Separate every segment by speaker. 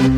Speaker 1: Esto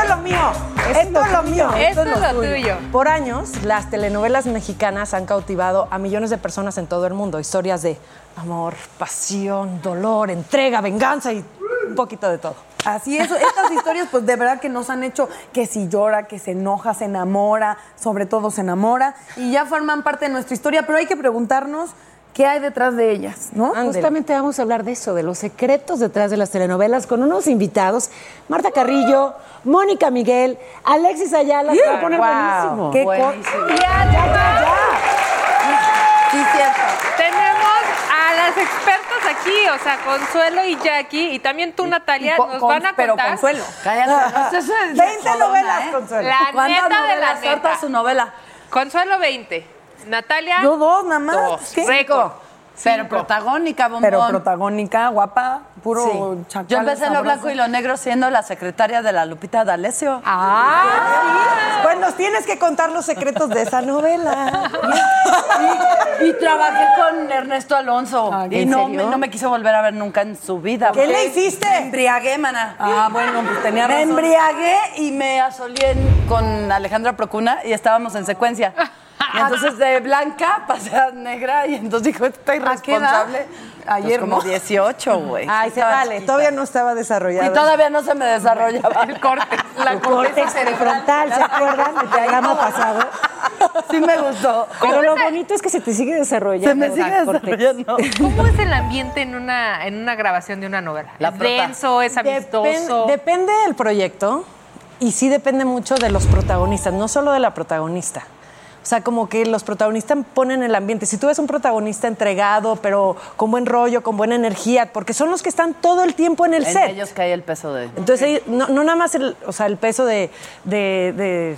Speaker 1: es lo mío. Esto es lo mío.
Speaker 2: Esto es lo tuyo.
Speaker 1: Por años, las telenovelas mexicanas han cautivado a millones de personas en todo el mundo. Historias de amor, pasión, dolor, entrega, venganza y un poquito de todo.
Speaker 2: Así es, estas historias pues de verdad que nos han hecho que si llora, que se enoja, se enamora, sobre todo se enamora y ya forman parte de nuestra historia, pero hay que preguntarnos qué hay detrás de ellas, ¿no?
Speaker 3: Justamente vamos a hablar de eso, de los secretos detrás de las telenovelas, con unos invitados, Marta Carrillo, Mónica Miguel, Alexis Ayala, se va a poner
Speaker 2: Wow,
Speaker 3: buenísimo.
Speaker 2: qué
Speaker 3: Buenísimo.
Speaker 2: Ya, ya, ya, ya. Sí, cierto.
Speaker 4: Tenemos a las expertas aquí, o sea, Consuelo y Jackie, y también tú, Natalia,
Speaker 2: Con-
Speaker 4: nos
Speaker 2: con-
Speaker 4: van a
Speaker 2: pero
Speaker 4: contar.
Speaker 2: Consuelo.
Speaker 5: Cállate, no seas
Speaker 2: 20
Speaker 5: jodona,
Speaker 2: novelas,
Speaker 5: ¿eh?
Speaker 2: Consuelo.
Speaker 4: La
Speaker 5: ¿Cuántas
Speaker 4: neta de la
Speaker 5: novelas?
Speaker 4: neta.
Speaker 5: Su novela.
Speaker 4: Consuelo 20. Natalia.
Speaker 2: Yo dos nada más.
Speaker 4: Dos.
Speaker 2: ¿Qué?
Speaker 4: Récord.
Speaker 5: Pero protagónica, bombón.
Speaker 2: Pero protagónica, guapa, puro
Speaker 5: Sí.
Speaker 2: chacal.
Speaker 5: Yo empecé en lo blanco y lo negro siendo la secretaria de la Lupita D'Alessio.
Speaker 2: Ah, Pues nos tienes que contar los secretos de esa novela.
Speaker 5: Y, y trabajé con Ernesto Alonso.
Speaker 2: Ah,
Speaker 5: y
Speaker 2: ¿en
Speaker 5: no me, no me quiso volver a ver nunca en su vida.
Speaker 2: ¿Qué le hiciste?
Speaker 5: Me embriagué, mana.
Speaker 2: Ah, bueno, pues tenía
Speaker 5: Me
Speaker 2: razón.
Speaker 5: embriagué y me asolé en- con Alejandra Procuna y estábamos en secuencia. Y entonces de blanca pasé a negra y entonces dijo,
Speaker 2: qué edad?
Speaker 5: irresponsable.
Speaker 2: Ayer,
Speaker 5: Pues como
Speaker 2: ¿no?
Speaker 5: 18, güey.
Speaker 2: Ay, se
Speaker 5: Estaba
Speaker 2: vale.
Speaker 5: chiquita.
Speaker 2: Todavía no estaba desarrollada.
Speaker 5: Y todavía no se me desarrollaba.
Speaker 4: El corte. La
Speaker 3: Córtex prefrontal, ¿se acuerdan del programa pasado?
Speaker 5: Sí me gustó.
Speaker 3: Pero lo bonito es que se te sigue desarrollando.
Speaker 5: Se me sigue desarrollando.
Speaker 4: ¿Cómo es el ambiente en una, en una grabación de una novela?
Speaker 5: La
Speaker 4: ¿Es
Speaker 5: prota.
Speaker 4: denso? ¿Es amistoso?
Speaker 1: Depen- depende del proyecto y sí depende mucho de los protagonistas, no solo de la protagonista. O sea, como que los protagonistas ponen el ambiente. Si tú ves un protagonista entregado, pero con buen rollo, con buena energía, porque son los que están todo el tiempo en el
Speaker 5: En
Speaker 1: set.
Speaker 5: ellos cae el peso de...
Speaker 1: Entonces, no, no nada más el, o sea, el peso de, de, de-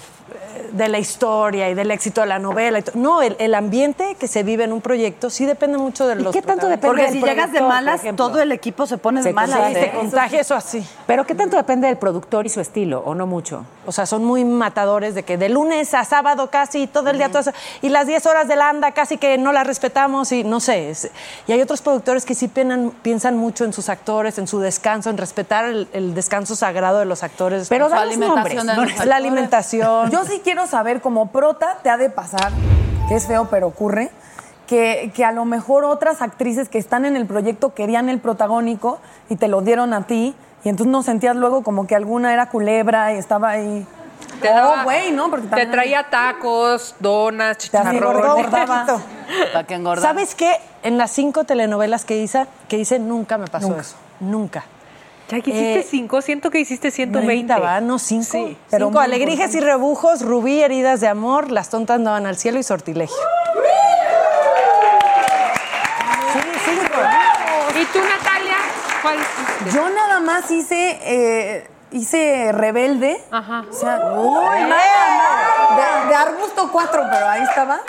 Speaker 1: de la historia y del éxito de la novela. y No, el, el ambiente que se vive en un proyecto sí depende mucho de
Speaker 3: ¿Y
Speaker 1: los
Speaker 3: qué tanto depende
Speaker 5: Porque
Speaker 3: del
Speaker 5: si llegas de malas,
Speaker 3: ejemplo?
Speaker 5: todo el equipo se pone de malas.
Speaker 1: Sí, se contagia eso así.
Speaker 3: Pero ¿qué tanto depende del productor y su estilo, o no mucho?
Speaker 1: O sea, son muy matadores de que de lunes a sábado casi todo el día, todo eso, y las 10 horas de la anda casi que no las respetamos y no sé. es- y hay otros productores que sí piensan, piensan mucho en sus actores, en su descanso, en respetar el, el descanso sagrado de los actores.
Speaker 3: Pero
Speaker 1: la alimentación.
Speaker 2: Yo sí quiero saber, como prota, te ha de pasar, que es feo, pero ocurre, que, que a lo mejor otras actrices que están en el proyecto querían el protagónico y te lo dieron a ti, y entonces no sentías luego como que alguna era culebra y estaba ahí.
Speaker 4: Te
Speaker 2: Oh,
Speaker 4: daba-
Speaker 2: güey, ¿no? Porque
Speaker 4: Te traía tacos, donas, chicharrón.
Speaker 5: Para que.
Speaker 1: ¿Sabes qué? En las cinco telenovelas que hice, que hice nunca me pasó eso. Nunca.
Speaker 4: Jackie, hiciste
Speaker 1: Eh,
Speaker 4: cinco, siento que hiciste 120.
Speaker 1: Ahorita va, no, cinco.
Speaker 4: Sí.
Speaker 2: pero
Speaker 1: cinco
Speaker 2: muy
Speaker 1: alegrijes y rebujos, rubí, heridas de amor, las tontas no van al cielo y sortilegio. Sí, cinco.
Speaker 4: ¿Y tú, Natalia? ¿Cuál hiciste?
Speaker 2: Yo nada más hice, eh, hice rebelde.
Speaker 4: Ajá.
Speaker 2: O sea,
Speaker 1: Uy,
Speaker 2: ¡Bien!
Speaker 1: mano.
Speaker 2: cuatro, pero ahí estaba.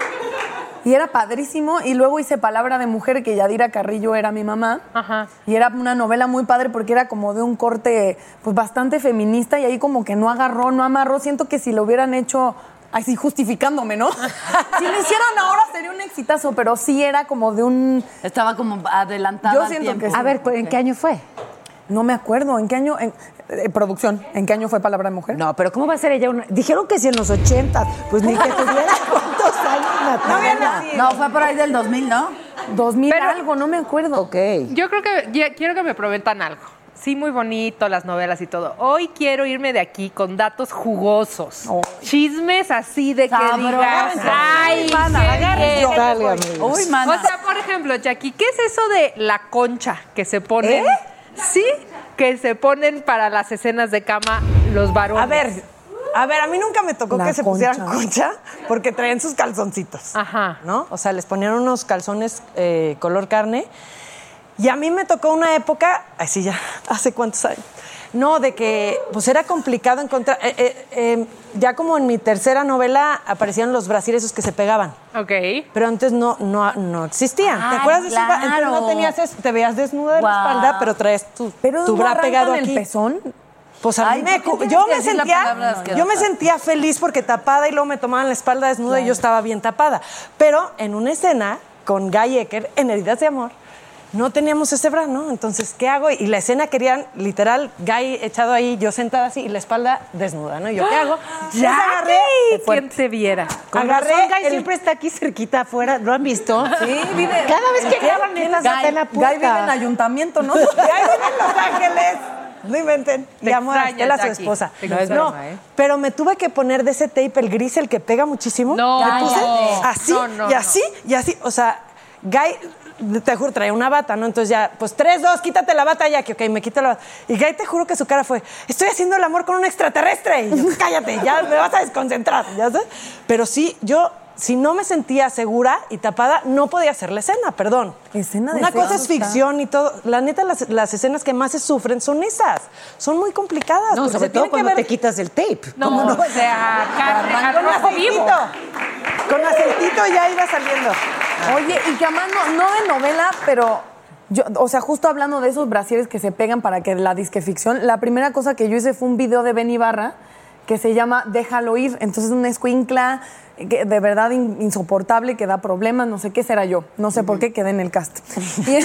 Speaker 2: Y era padrísimo. Y luego hice Palabra de Mujer, que Yadira Carrillo era mi mamá.
Speaker 4: Ajá.
Speaker 2: Y era una novela muy padre porque era como de un corte pues bastante feminista y ahí como que no agarró, no amarró. Siento que si lo hubieran hecho así justificándome, ¿no? si lo hicieron ahora sería un exitazo, pero sí era como de un...
Speaker 5: Estaba como adelantada
Speaker 2: Yo
Speaker 5: al
Speaker 2: siento
Speaker 5: tiempo.
Speaker 2: que sí.
Speaker 3: A ver, ¿en qué año fue?
Speaker 2: No me acuerdo, ¿en qué año? En, eh, producción, ¿en qué año fue Palabra de Mujer?
Speaker 3: No, pero ¿cómo va a ser ella una.? Dijeron que si en los 80, pues ni que tuviera cuántos años, Natalia.
Speaker 5: No, fue por ahí del 2000, ¿no?
Speaker 2: 2000
Speaker 4: Pero-
Speaker 2: algo, no me acuerdo.
Speaker 3: Ok.
Speaker 4: Yo creo que ya- quiero que me prometan algo. Sí, muy bonito, las novelas y todo. Hoy quiero irme de aquí con datos jugosos. Chismes así de que digas, ay,
Speaker 5: Mana,
Speaker 4: qué
Speaker 5: agárrense.
Speaker 4: bien".
Speaker 3: Dale, amigo.
Speaker 5: Uy, mana.
Speaker 4: O sea, por ejemplo, Jackie, ¿qué es eso de la concha que se ponen? Sí, que se ponen para las escenas de cama los varones.
Speaker 1: A ver, a ver, a mí nunca me tocó
Speaker 2: La
Speaker 1: que se pusieran
Speaker 2: concha.
Speaker 1: concha porque traían sus calzoncitos.
Speaker 4: Ajá.
Speaker 1: ¿No? O sea, les ponían unos calzones eh, color carne. Y a mí me tocó una época, así ya, ¿hace cuántos años? No, de que pues era complicado encontrar. eh, eh, eh, ya como en mi tercera novela aparecían los brasiles esos que se pegaban.
Speaker 4: Ok.
Speaker 1: Pero antes no, no, no existían. ¿Te
Speaker 5: Ay,
Speaker 1: acuerdas de eso? Entonces
Speaker 5: claro.
Speaker 1: no tenías eso, te veías desnuda de la espalda, pero traes tu,
Speaker 2: Pero
Speaker 1: tu bra pegado
Speaker 2: el
Speaker 1: aquí.
Speaker 2: pezón.
Speaker 1: Pues a
Speaker 5: Ay,
Speaker 1: mí me,
Speaker 5: ¿por qué tienes
Speaker 1: yo me sentía, yo me sentía feliz porque tapada y luego me tomaban la espalda desnuda y yo estaba bien tapada. Pero en una escena con Guy Ecker en Heridas de Amor no teníamos ese bra, ¿no? Entonces, ¿qué hago? Y la escena querían, literal, Guy echado ahí, yo sentada así y la espalda desnuda, ¿no? Y yo, ¿qué hago? Pues agarré,
Speaker 4: ¿Quién te viera?
Speaker 3: Con
Speaker 1: agarré
Speaker 3: razón, Guy
Speaker 1: el-
Speaker 3: siempre está aquí cerquita afuera, ¿lo han visto?
Speaker 2: Sí, vive.
Speaker 3: Cada vez que graban esas
Speaker 2: Guy,
Speaker 3: la
Speaker 2: Guy vive en ayuntamiento, ¿no?
Speaker 1: Guy vive en Los Ángeles. No inventen.
Speaker 4: Te
Speaker 1: Llamó a Estela, su esposa. No,
Speaker 4: extraña, ¿eh?
Speaker 1: pero me tuve que poner de ese tape, el gris, el que pega muchísimo.
Speaker 4: No,
Speaker 1: Me puse
Speaker 4: cállate.
Speaker 1: así,
Speaker 4: No, no,
Speaker 1: y así, y así. O sea, Guy, te juro, traía una bata, ¿no? Entonces ya, pues tres, dos, quítate la bata que ok, me quito la bata. Y Guy, te juro que su cara fue, estoy haciendo el amor con un extraterrestre. Cállate, ya me vas a desconcentrar, ¿ya sabes? Pero sí, yo, si no me sentía segura y tapada, no podía hacer la escena, perdón.
Speaker 2: Escena de
Speaker 1: Una cosa es ficción y todo. La neta, las, las escenas que más se sufren son esas. Son muy complicadas.
Speaker 3: No,
Speaker 1: porque
Speaker 3: sobre
Speaker 1: se
Speaker 3: todo
Speaker 1: tiene que
Speaker 3: cuando
Speaker 1: ver
Speaker 3: te quitas el tape.
Speaker 4: No,
Speaker 3: ¿Cómo no?
Speaker 4: o sea, carne
Speaker 1: con aceitito.
Speaker 4: vivo.
Speaker 1: Con aceitito ya iba saliendo.
Speaker 2: Oye, y que además no, no de novela, pero yo, o sea, justo hablando de esos brasieres que se pegan para que la disque ficción, la primera cosa que yo hice fue un video de Ben Ibarra que se llama Déjalo ir. Entonces, una escuincla de verdad in- insoportable, que da problemas, no sé qué será yo. No sé por qué quedé en el cast. Y,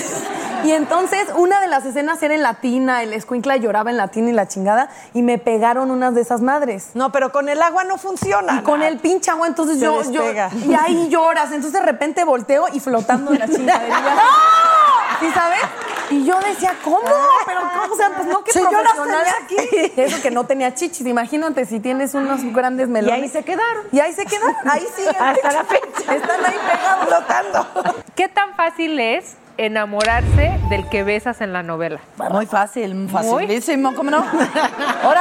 Speaker 2: y entonces, una de las escenas era en latina, el escuincla lloraba en latín y la chingada, y me pegaron unas de esas madres.
Speaker 1: No, pero con el agua no funciona.
Speaker 2: Y con el pinche agua, entonces
Speaker 1: Se
Speaker 2: yo, yo. Y ahí lloras. Entonces de repente volteo y flotando en la chingadería. ¿Sí sabes? Y yo decía, ¿cómo? Pero ¿cómo? O sea, pues no, que
Speaker 1: Si
Speaker 2: profesional
Speaker 1: aquí.
Speaker 2: Eso que no tenía chichis. Imagínate si tienes unos grandes
Speaker 3: Y
Speaker 2: melones.
Speaker 3: ahí se quedaron.
Speaker 2: Y ahí se quedan. Ahí siguen.
Speaker 3: Hasta la fecha.
Speaker 2: Están ahí pegados.
Speaker 1: flotando.
Speaker 4: ¿Qué tan fácil es enamorarse del que besas en la novela?
Speaker 5: Muy fácil, facilísimo, ¿cómo no? Ahora,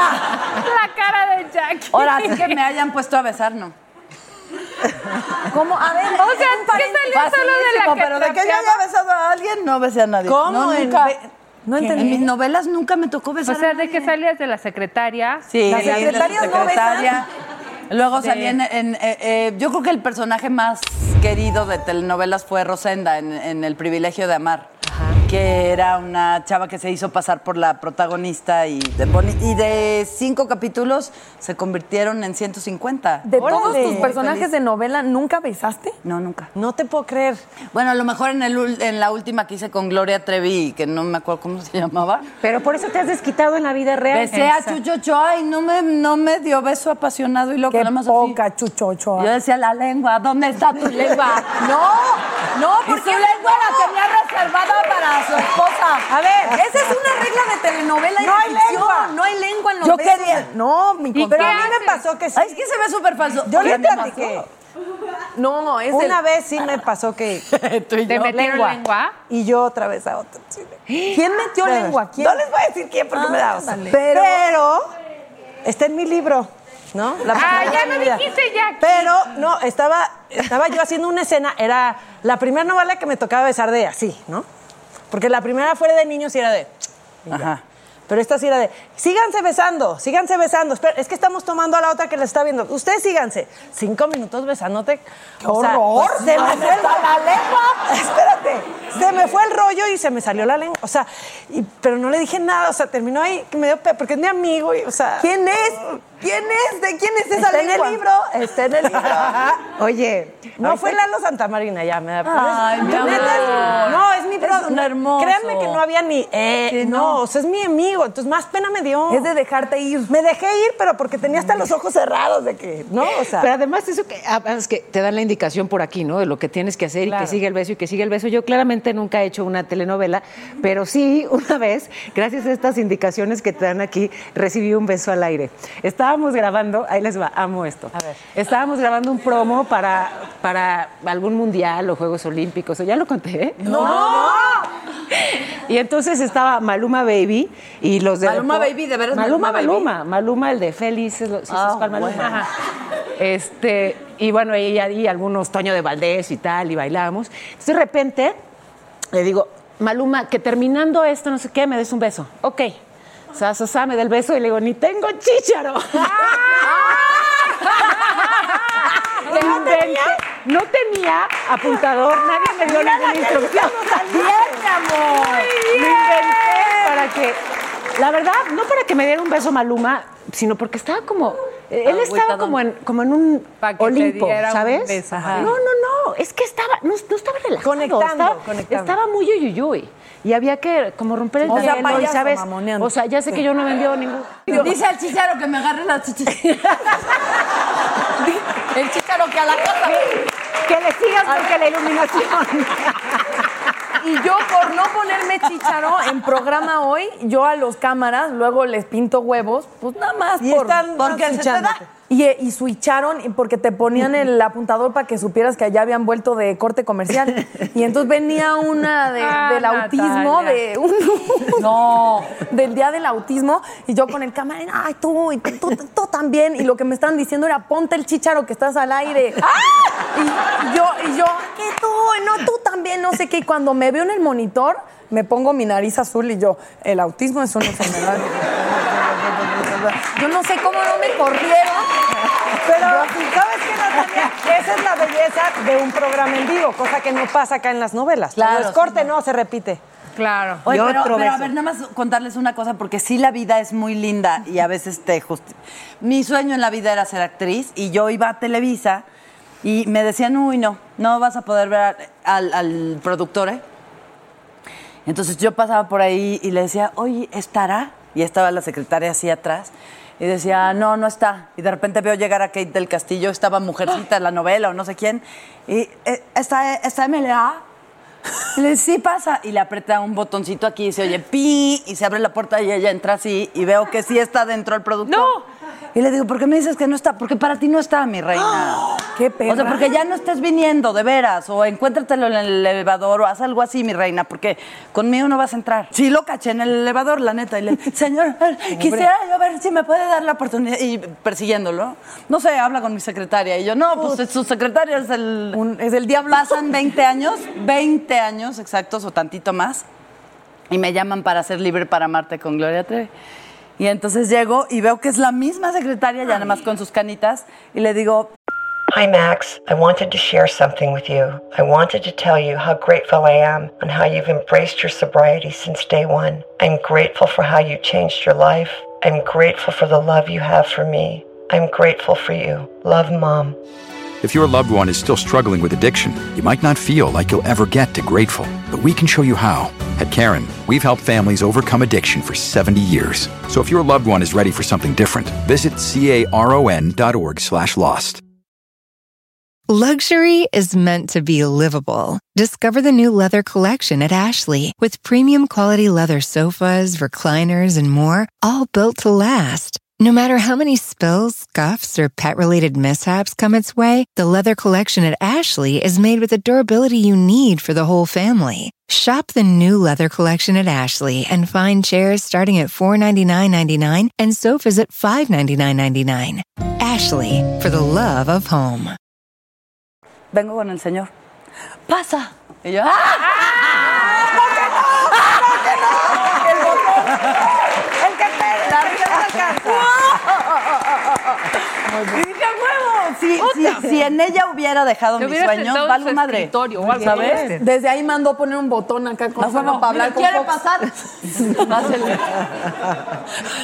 Speaker 4: La cara de Jackie.
Speaker 5: ahora sí que me hayan puesto a besar, no.
Speaker 2: ¿Cómo? A ver.
Speaker 4: O sea, ¿qué salió solo de la que
Speaker 5: pero de que yo haya besado a alguien, no besé a nadie.
Speaker 1: ¿Cómo?
Speaker 5: No, nunca.
Speaker 1: no entendí.
Speaker 5: En mis novelas nunca me tocó
Speaker 4: O
Speaker 5: besar
Speaker 4: sea,
Speaker 5: a
Speaker 4: de que salías de la secretaria.
Speaker 5: Sí,
Speaker 2: Las
Speaker 5: sí, de
Speaker 2: secretarias no
Speaker 5: secretaria. Luego
Speaker 4: De-
Speaker 5: salí en, en- eh, eh, yo creo que el personaje más querido de telenovelas fue Rosenda en, en El privilegio de amar, que era una chava que se hizo pasar por la protagonista y de, boni- y de cinco capítulos se convirtieron en 150.
Speaker 2: De todos tus personajes de novela, ¿nunca besaste?
Speaker 5: No, nunca.
Speaker 1: No te puedo creer.
Speaker 5: Bueno, a lo mejor en, el, en la última que hice con Gloria Trevi, que no me acuerdo cómo se llamaba.
Speaker 3: Pero por eso te has desquitado en la vida real.
Speaker 5: Besé a Chucho Ochoa y no me, no me dio beso apasionado y loco,
Speaker 2: Qué
Speaker 5: nada más así.
Speaker 2: poca chuchocho.
Speaker 5: Yo decía la lengua, ¿dónde está tu lengua?
Speaker 2: No, no,
Speaker 5: Y su
Speaker 2: porque
Speaker 5: lengua la tenía reservada para su esposa.
Speaker 2: A ver, esa es una regla de telenovela y
Speaker 1: No hay
Speaker 2: ficción.
Speaker 1: lengua.
Speaker 2: No hay lengua en los
Speaker 5: Yo
Speaker 2: besos.
Speaker 5: quería-
Speaker 2: No, mi
Speaker 4: ¿Y
Speaker 1: Pero
Speaker 4: qué
Speaker 1: a mí me pasó que sí.
Speaker 5: Ay, es que se ve súper falso.
Speaker 1: Yo
Speaker 5: ¿Qué
Speaker 1: le
Speaker 5: me
Speaker 1: platiqué.
Speaker 2: No, es
Speaker 1: Una
Speaker 2: el-
Speaker 1: vez sí me pasó que
Speaker 5: Tú y
Speaker 4: ¿Te metieron lengua?
Speaker 1: y yo otra vez a otro. Sí.
Speaker 2: ¿Quién metió
Speaker 1: Pero-
Speaker 2: lengua? ¿Quién?
Speaker 1: No les voy a decir quién porque me da.
Speaker 2: Ándale.
Speaker 1: Pero,
Speaker 2: Pero-
Speaker 1: está en mi libro, ¿no? La
Speaker 4: Ah, ya
Speaker 1: vida.
Speaker 4: dijiste, Jackie.
Speaker 1: Pero no, estaba, estaba yo haciendo una escena, era la primera novela que me tocaba besar de así, ¿no? Porque la primera fuera de niños y era de.
Speaker 5: Ajá.
Speaker 1: Pero esta sí era de, síganse besando, síganse besando. Espera, es que estamos tomando a la otra que la está viendo. Ustedes síganse. Cinco minutos besándote. ¡Qué
Speaker 2: horror!
Speaker 1: se me fue el-
Speaker 2: la lengua?
Speaker 1: Espérate. Se me fue el rollo y se me salió la lengua. O sea, y- pero no le dije nada. O sea, terminó ahí, que me dio pe- porque es mi amigo. Y, o sea,
Speaker 2: ¿Quién es? ¿Quién es? ¿De quién es esa
Speaker 1: Está en el libro, está en el libro.
Speaker 3: Oye,
Speaker 1: No fue Lalo Santamarina, ya me da
Speaker 5: Ay, mi
Speaker 1: Neta,
Speaker 5: amor.
Speaker 1: No, es mi
Speaker 5: Es un hermoso.
Speaker 1: Créanme que no había ni. eh,
Speaker 5: Sí,
Speaker 1: no.
Speaker 5: no.
Speaker 1: o sea, es mi amigo. Entonces, más pena me dio.
Speaker 2: Es de dejarte ir.
Speaker 1: Me dejé ir, pero porque tenía hasta los ojos cerrados de que. No, o sea.
Speaker 3: Pero además eso que, ah, es que te dan la indicación por aquí, ¿no? De lo que tienes que hacer y
Speaker 1: Claro.
Speaker 3: que sigue el beso y que sigue el beso. Yo claramente nunca he hecho una telenovela, pero sí una vez, gracias a estas indicaciones que te dan aquí, recibí un beso al aire. Estábamos grabando, ahí les va, amo esto.
Speaker 1: A ver.
Speaker 3: Estábamos grabando un promo para, para algún mundial o Juegos Olímpicos, o ya lo conté, ¿eh?
Speaker 1: ¡No!
Speaker 3: Y entonces estaba Maluma Baby y los de
Speaker 5: Maluma Baby, ¿de veras
Speaker 3: Maluma,
Speaker 5: Maluma Baby?
Speaker 3: Maluma, Maluma, el de Felices, los- sí,
Speaker 5: Ah,
Speaker 3: ¿sabes cuál Maluma?
Speaker 5: bueno.
Speaker 3: Este, y bueno, y algunos Toño de Valdés y tal, y bailamos. Entonces de repente le digo, Maluma, que terminando esto, no sé qué, me des un beso. Ok. Sa, sa, sa, me da el beso y le digo, ni tengo chícharo. Inventé- no tenía apuntador, nadie me dio ninguna instrucción.
Speaker 2: ¡Bien, mi amor!
Speaker 3: Lo inventé para que, la verdad, no para que me diera un beso Maluma, sino porque estaba como, él estaba como en, como en un
Speaker 4: Pa' que te
Speaker 3: Olimpo,
Speaker 4: diera un
Speaker 3: ¿sabes?
Speaker 4: beso,
Speaker 3: No,
Speaker 4: ajá.
Speaker 3: no, no, es que estaba, no, no estaba relajado.
Speaker 1: Conectando,
Speaker 3: estaba,
Speaker 1: conectando.
Speaker 3: estaba muy uyuyuy. Y había que como romper el
Speaker 2: O sea,
Speaker 3: hielo, y
Speaker 2: payaso,
Speaker 3: ¿sabes?
Speaker 2: mamoneando.
Speaker 3: O sea, ya sé que yo no vendió ningún...
Speaker 5: Dice al chicharo que me agarre las chichis. El chicharo que a la casa.
Speaker 3: Que le sigas porque la iluminación.
Speaker 2: Y yo, por no ponerme chicharo en programa hoy, yo a los cámaras luego les pinto huevos, pues nada más
Speaker 1: Y
Speaker 2: por...
Speaker 1: están
Speaker 5: porque se te da.
Speaker 2: Y, y switcharon porque te ponían el apuntador para que supieras que allá habían vuelto de corte comercial. Y entonces venía una de-
Speaker 4: Ah,
Speaker 2: del autismo,
Speaker 4: Natalia.
Speaker 2: de un-
Speaker 5: No.
Speaker 2: del día del autismo, y yo con el camarero, ay, tú, y tú, tú, tú también. Y lo que me estaban diciendo era, ponte el chicharo que estás al aire. Y yo, y yo, que tú, no, tú también, no sé qué. Y cuando me veo en el monitor, me pongo mi nariz azul y yo, el autismo es una enfermedad. Yo no sé cómo no me corrieron.
Speaker 1: Pero, ¿sabes qué, Natalia? Esa es la belleza de un programa en vivo, cosa que no pasa acá en las novelas.
Speaker 5: Claro,
Speaker 1: es
Speaker 5: sí,
Speaker 1: corte,
Speaker 5: no.
Speaker 1: no, se repite.
Speaker 4: Claro.
Speaker 5: Oye,
Speaker 3: Y
Speaker 5: pero,
Speaker 3: otro
Speaker 5: pero a ver, nada más contarles una cosa, porque sí la vida es muy linda y a veces te justi- Mi sueño en la vida era ser actriz y yo iba a Televisa y me decían, uy, no, no vas a poder ver al, al productor, ¿eh? Entonces yo pasaba por ahí y le decía, oye, ¿estará? Y estaba la secretaria así atrás. Y decía, no, no está. Y de repente veo llegar a Kate del Castillo, estaba mujercita en la novela o no sé quién. Y, eh, ¿está, está MLA? Y le sí pasa. Y le aprieta un botoncito aquí y se oye pi y se abre la puerta y ella entra así y veo que sí está dentro el productor.
Speaker 4: ¡No!
Speaker 5: Y le digo, ¿por qué me dices que no está? Porque para ti no está, mi reina.
Speaker 2: ¡Qué perra!
Speaker 5: O sea, porque ya no estés viniendo, de veras. O encuéntratelo en el elevador o haz algo así, mi reina, porque conmigo no vas a entrar. Sí, lo caché en el elevador, la neta. Y le señor, quisiera yo ver si me puede dar la oportunidad. Y persiguiéndolo. No sé, habla con mi secretaria. Y yo, no, pues su secretaria es el...
Speaker 2: Un- es el diablo.
Speaker 5: Pasan 20 años, 20 años exactos o tantito más, y me llaman para ser libre para Marte con Gloria Trevi. Y entonces llego y veo que es la misma secretaria, ya nada más con sus canitas, y le digo,
Speaker 6: Hi, Max. I wanted to share something with you. I wanted to tell you how grateful I am and how you've embraced your sobriety since day one. I'm grateful for how you changed your life. I'm grateful for the love you have for me. I'm grateful for you. Love, Mom.
Speaker 7: If your loved one is still struggling with addiction, you might not feel like you'll ever get to grateful, but we can show you how. At Karen, we've helped families overcome addiction for 70 years. So if your loved one is ready for something different, visit caron.org slash lost.
Speaker 8: Luxury is meant to be livable. Discover the new leather collection at Ashley with premium quality leather sofas, recliners, and more, all built to last. No matter how many spills, scuffs, or pet related mishaps come its way, the leather collection at Ashley is made with the durability you need for the whole family. Shop the new leather collection at Ashley and find chairs starting at $499.99 and sofas at $599.99. Ashley, for the love of home.
Speaker 5: vengo con el señor. Pasa. Y yo, ¡ah! Y dije, "A huevo". Si, si- si en ella hubiera dejado mis sueños, valgo
Speaker 2: su
Speaker 5: madre.
Speaker 2: escritorio o algo
Speaker 5: ¿Sabes?
Speaker 2: Desde ahí mandó poner un botón acá con Juana
Speaker 5: bueno,
Speaker 2: para hablar
Speaker 5: ¿me
Speaker 2: con
Speaker 5: quiere
Speaker 2: Fox.
Speaker 5: pasar? Pásele.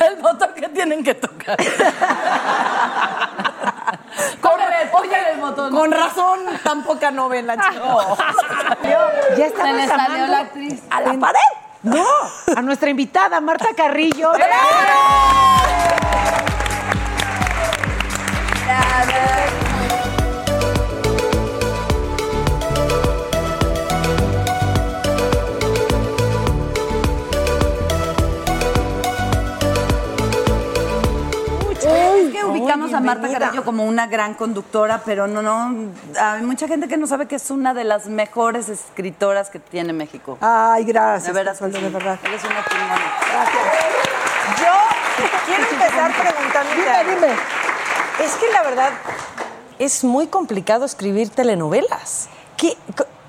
Speaker 5: El botón que tienen que tocar.
Speaker 2: Con, oye, con razón, tan poca novela, chico.
Speaker 3: Ya estamos
Speaker 5: Se le salió la actriz.
Speaker 3: ¿A la pared? No, a nuestra invitada, Marta Carrillo.
Speaker 5: ubicamos a Marta Carrillo como una gran conductora, pero no, no. Hay mucha gente que no sabe que es una de las mejores escritoras que tiene México.
Speaker 9: Ay, gracias.
Speaker 5: De veras,
Speaker 9: Consuelo, de verdad.
Speaker 5: Eres una chingona.
Speaker 1: Yo quiero empezar preguntándote.
Speaker 9: Dime, dime.
Speaker 1: Es que la verdad es muy complicado escribir telenovelas. ¿Qué,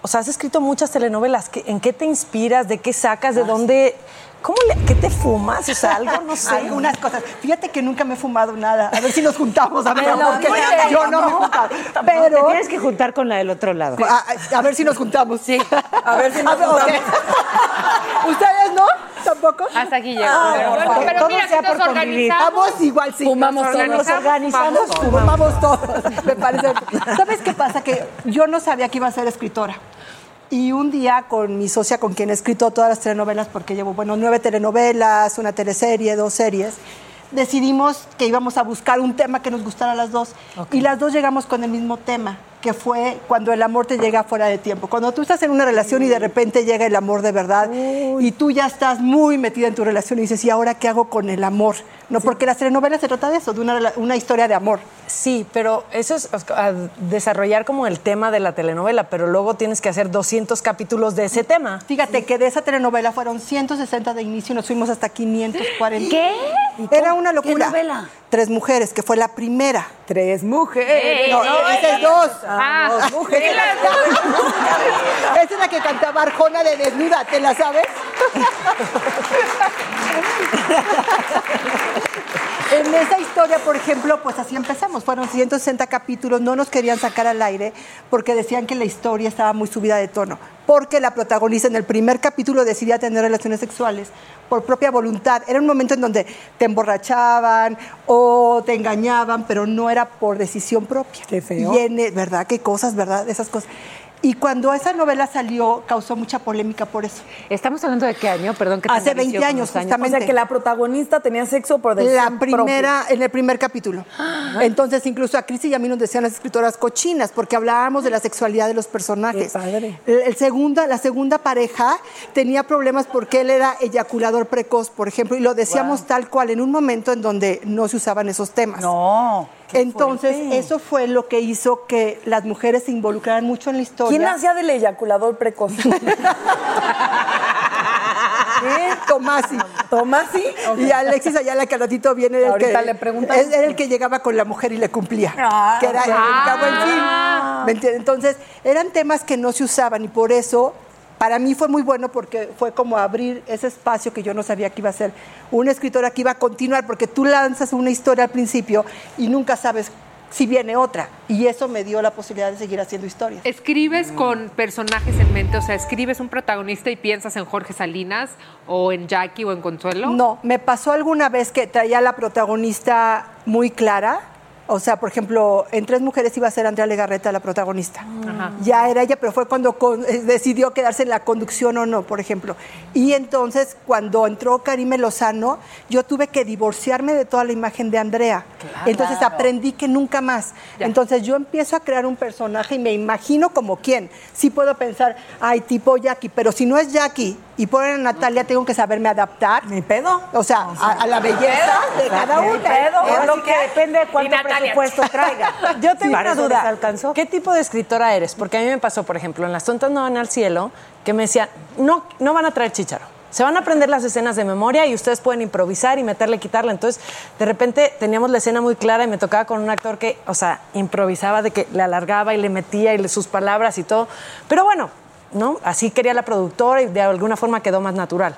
Speaker 1: o sea, has escrito muchas telenovelas. ¿Qué- ¿En qué te inspiras? ¿De qué sacas? ¿De dónde? ¿Cómo le, ¿Qué te fumas? O sea, algo, no sé.
Speaker 9: Algunas cosas. Fíjate que nunca me he fumado nada. A ver si nos juntamos, a ver, porque
Speaker 3: cuéntame,
Speaker 9: yo no me he
Speaker 3: no.
Speaker 9: juntado.
Speaker 3: Te
Speaker 9: Pero
Speaker 3: tienes que juntar con la del otro lado.
Speaker 9: a, ver si nos juntamos. Sí.
Speaker 5: A ver si nos
Speaker 9: ok.
Speaker 5: juntamos.
Speaker 9: ¿Ustedes no? ¿Tampoco?
Speaker 4: Hasta aquí llego.
Speaker 9: Ah,
Speaker 4: pero, pero,
Speaker 9: Todo
Speaker 4: mira,
Speaker 9: sea por convivir. Vamos igual, sí.
Speaker 4: Fumamos todos.
Speaker 9: Nos organizamos,
Speaker 4: fumamos todos.
Speaker 9: Me parece. ¿Sabes qué pasa? Que yo no sabía que iba a ser escritora. Y un día con mi socia, con quien he escrito todas las telenovelas, porque llevo, bueno, nueve telenovelas, una teleserie, dos series, decidimos que íbamos a buscar un tema que nos gustara a las dos. Y las dos llegamos con el mismo tema, que fue cuando el amor te llega fuera de tiempo. Cuando tú estás en una relación y de repente llega el amor de verdad y tú ya estás muy metida en tu relación y dices, ¿y ahora qué hago con el amor? No, porque las telenovelas se trata de eso, de una, historia de amor.
Speaker 1: Sí, pero eso es desarrollar como el tema de la telenovela, pero luego tienes que hacer 200 capítulos de ese tema.
Speaker 9: Fíjate que de esa telenovela fueron 160 de inicio y nos fuimos hasta 540.
Speaker 3: ¿Qué?
Speaker 9: Era una locura.
Speaker 5: novela?
Speaker 9: Tres mujeres, que fue la primera.
Speaker 2: Tres mujeres.
Speaker 9: No,
Speaker 4: no,
Speaker 9: esa es dos.
Speaker 4: Ah,
Speaker 9: dos mujeres. Esa es la que cantaba Arjona de Desnuda, ¿te la sabes? En esa historia, por ejemplo, pues así empezamos. Fueron 160 capítulos, no nos querían sacar al aire porque decían que la historia estaba muy subida de tono. Porque la protagonista en el primer capítulo decidía tener relaciones sexuales por propia voluntad. Era un momento en donde te emborrachaban o te engañaban, pero no era por decisión propia.
Speaker 2: Qué feo.
Speaker 9: Y en- ¿verdad? Qué cosas, ¿verdad? Esas cosas. Y cuando esa novela salió, causó mucha polémica por eso.
Speaker 3: ¿Estamos hablando de qué año? Perdón que
Speaker 9: Hace
Speaker 3: enganició
Speaker 9: 20
Speaker 3: con
Speaker 9: años,
Speaker 3: años.
Speaker 2: O sea,
Speaker 9: justamente.
Speaker 2: que la protagonista tenía sexo por
Speaker 9: La primera, en el primer capítulo. Entonces, incluso a Cris y a mí nos decían las escritoras cochinas, porque hablábamos de la sexualidad de los personajes.
Speaker 2: Qué padre.
Speaker 9: El, el segunda, la segunda pareja tenía problemas porque él era eyaculador precoz, por ejemplo, y lo decíamos tal cual en un momento en donde no se usaban esos temas.
Speaker 5: No. Qué
Speaker 9: Entonces,
Speaker 5: fuerte.
Speaker 9: eso fue lo que hizo que las mujeres se involucraran mucho en la historia.
Speaker 2: ¿Quién hacía del eyaculador precoz?
Speaker 9: ¿Qué? Tomasi.
Speaker 2: ¿Tomasi?
Speaker 9: Y Alexis Ayala, que al ratito viene era el
Speaker 2: Ahorita
Speaker 9: que,
Speaker 2: le preguntamos.
Speaker 9: es- era el que llegaba con la mujer y le cumplía.
Speaker 2: Ah,
Speaker 9: que era el
Speaker 2: ah.
Speaker 9: cabo en fin. ¿Me entiendes? Entonces, eran temas que no se usaban y por eso para mí fue muy bueno porque fue como abrir ese espacio que yo no sabía que iba a ser una escritora que iba a continuar, porque tú lanzas una historia al principio y nunca sabes si viene otra. Y eso me dio la posibilidad de seguir haciendo historias.
Speaker 4: ¿Escribes con personajes en mente? O sea, ¿escribes un protagonista y piensas en Jorge Salinas o en Jackie o en Consuelo?
Speaker 9: No, me pasó alguna vez que traía la protagonista muy clara. O sea, por ejemplo, en Tres Mujeres iba a ser Andrea Legarreta la protagonista.
Speaker 4: Ajá.
Speaker 9: Ya era ella, pero fue cuando con- eh, decidió quedarse en la conducción o no, por ejemplo. Y entonces, cuando entró Karime Lozano, yo tuve que divorciarme de toda la imagen de Andrea. Entonces aprendí que nunca más. Entonces yo empiezo a crear un personaje y me imagino como quién. Sí puedo pensar, ay, tipo Jackie, pero si no es Jackie y a Natalia, tengo que saberme adaptar.
Speaker 2: ¿Mi pedo?
Speaker 9: O sea, a, a la belleza de cada una.
Speaker 2: pedo.
Speaker 3: Es lo que depende de cuánto presupuesto traiga.
Speaker 1: Yo tengo una duda.
Speaker 3: alcanzó.
Speaker 1: ¿Qué tipo de escritora eres? Porque a mí me pasó, por ejemplo, en Las tontas no van al cielo, que me decían, no, no van a traer chicharo. Se van a aprender las escenas de memoria y ustedes pueden improvisar y meterle, quitarle. Entonces, de repente teníamos la escena muy clara y me tocaba con un actor que, o sea, improvisaba de que le alargaba y le metía y le, sus palabras y todo. Pero bueno, ¿no? Así quería la productora y de alguna forma quedó más natural.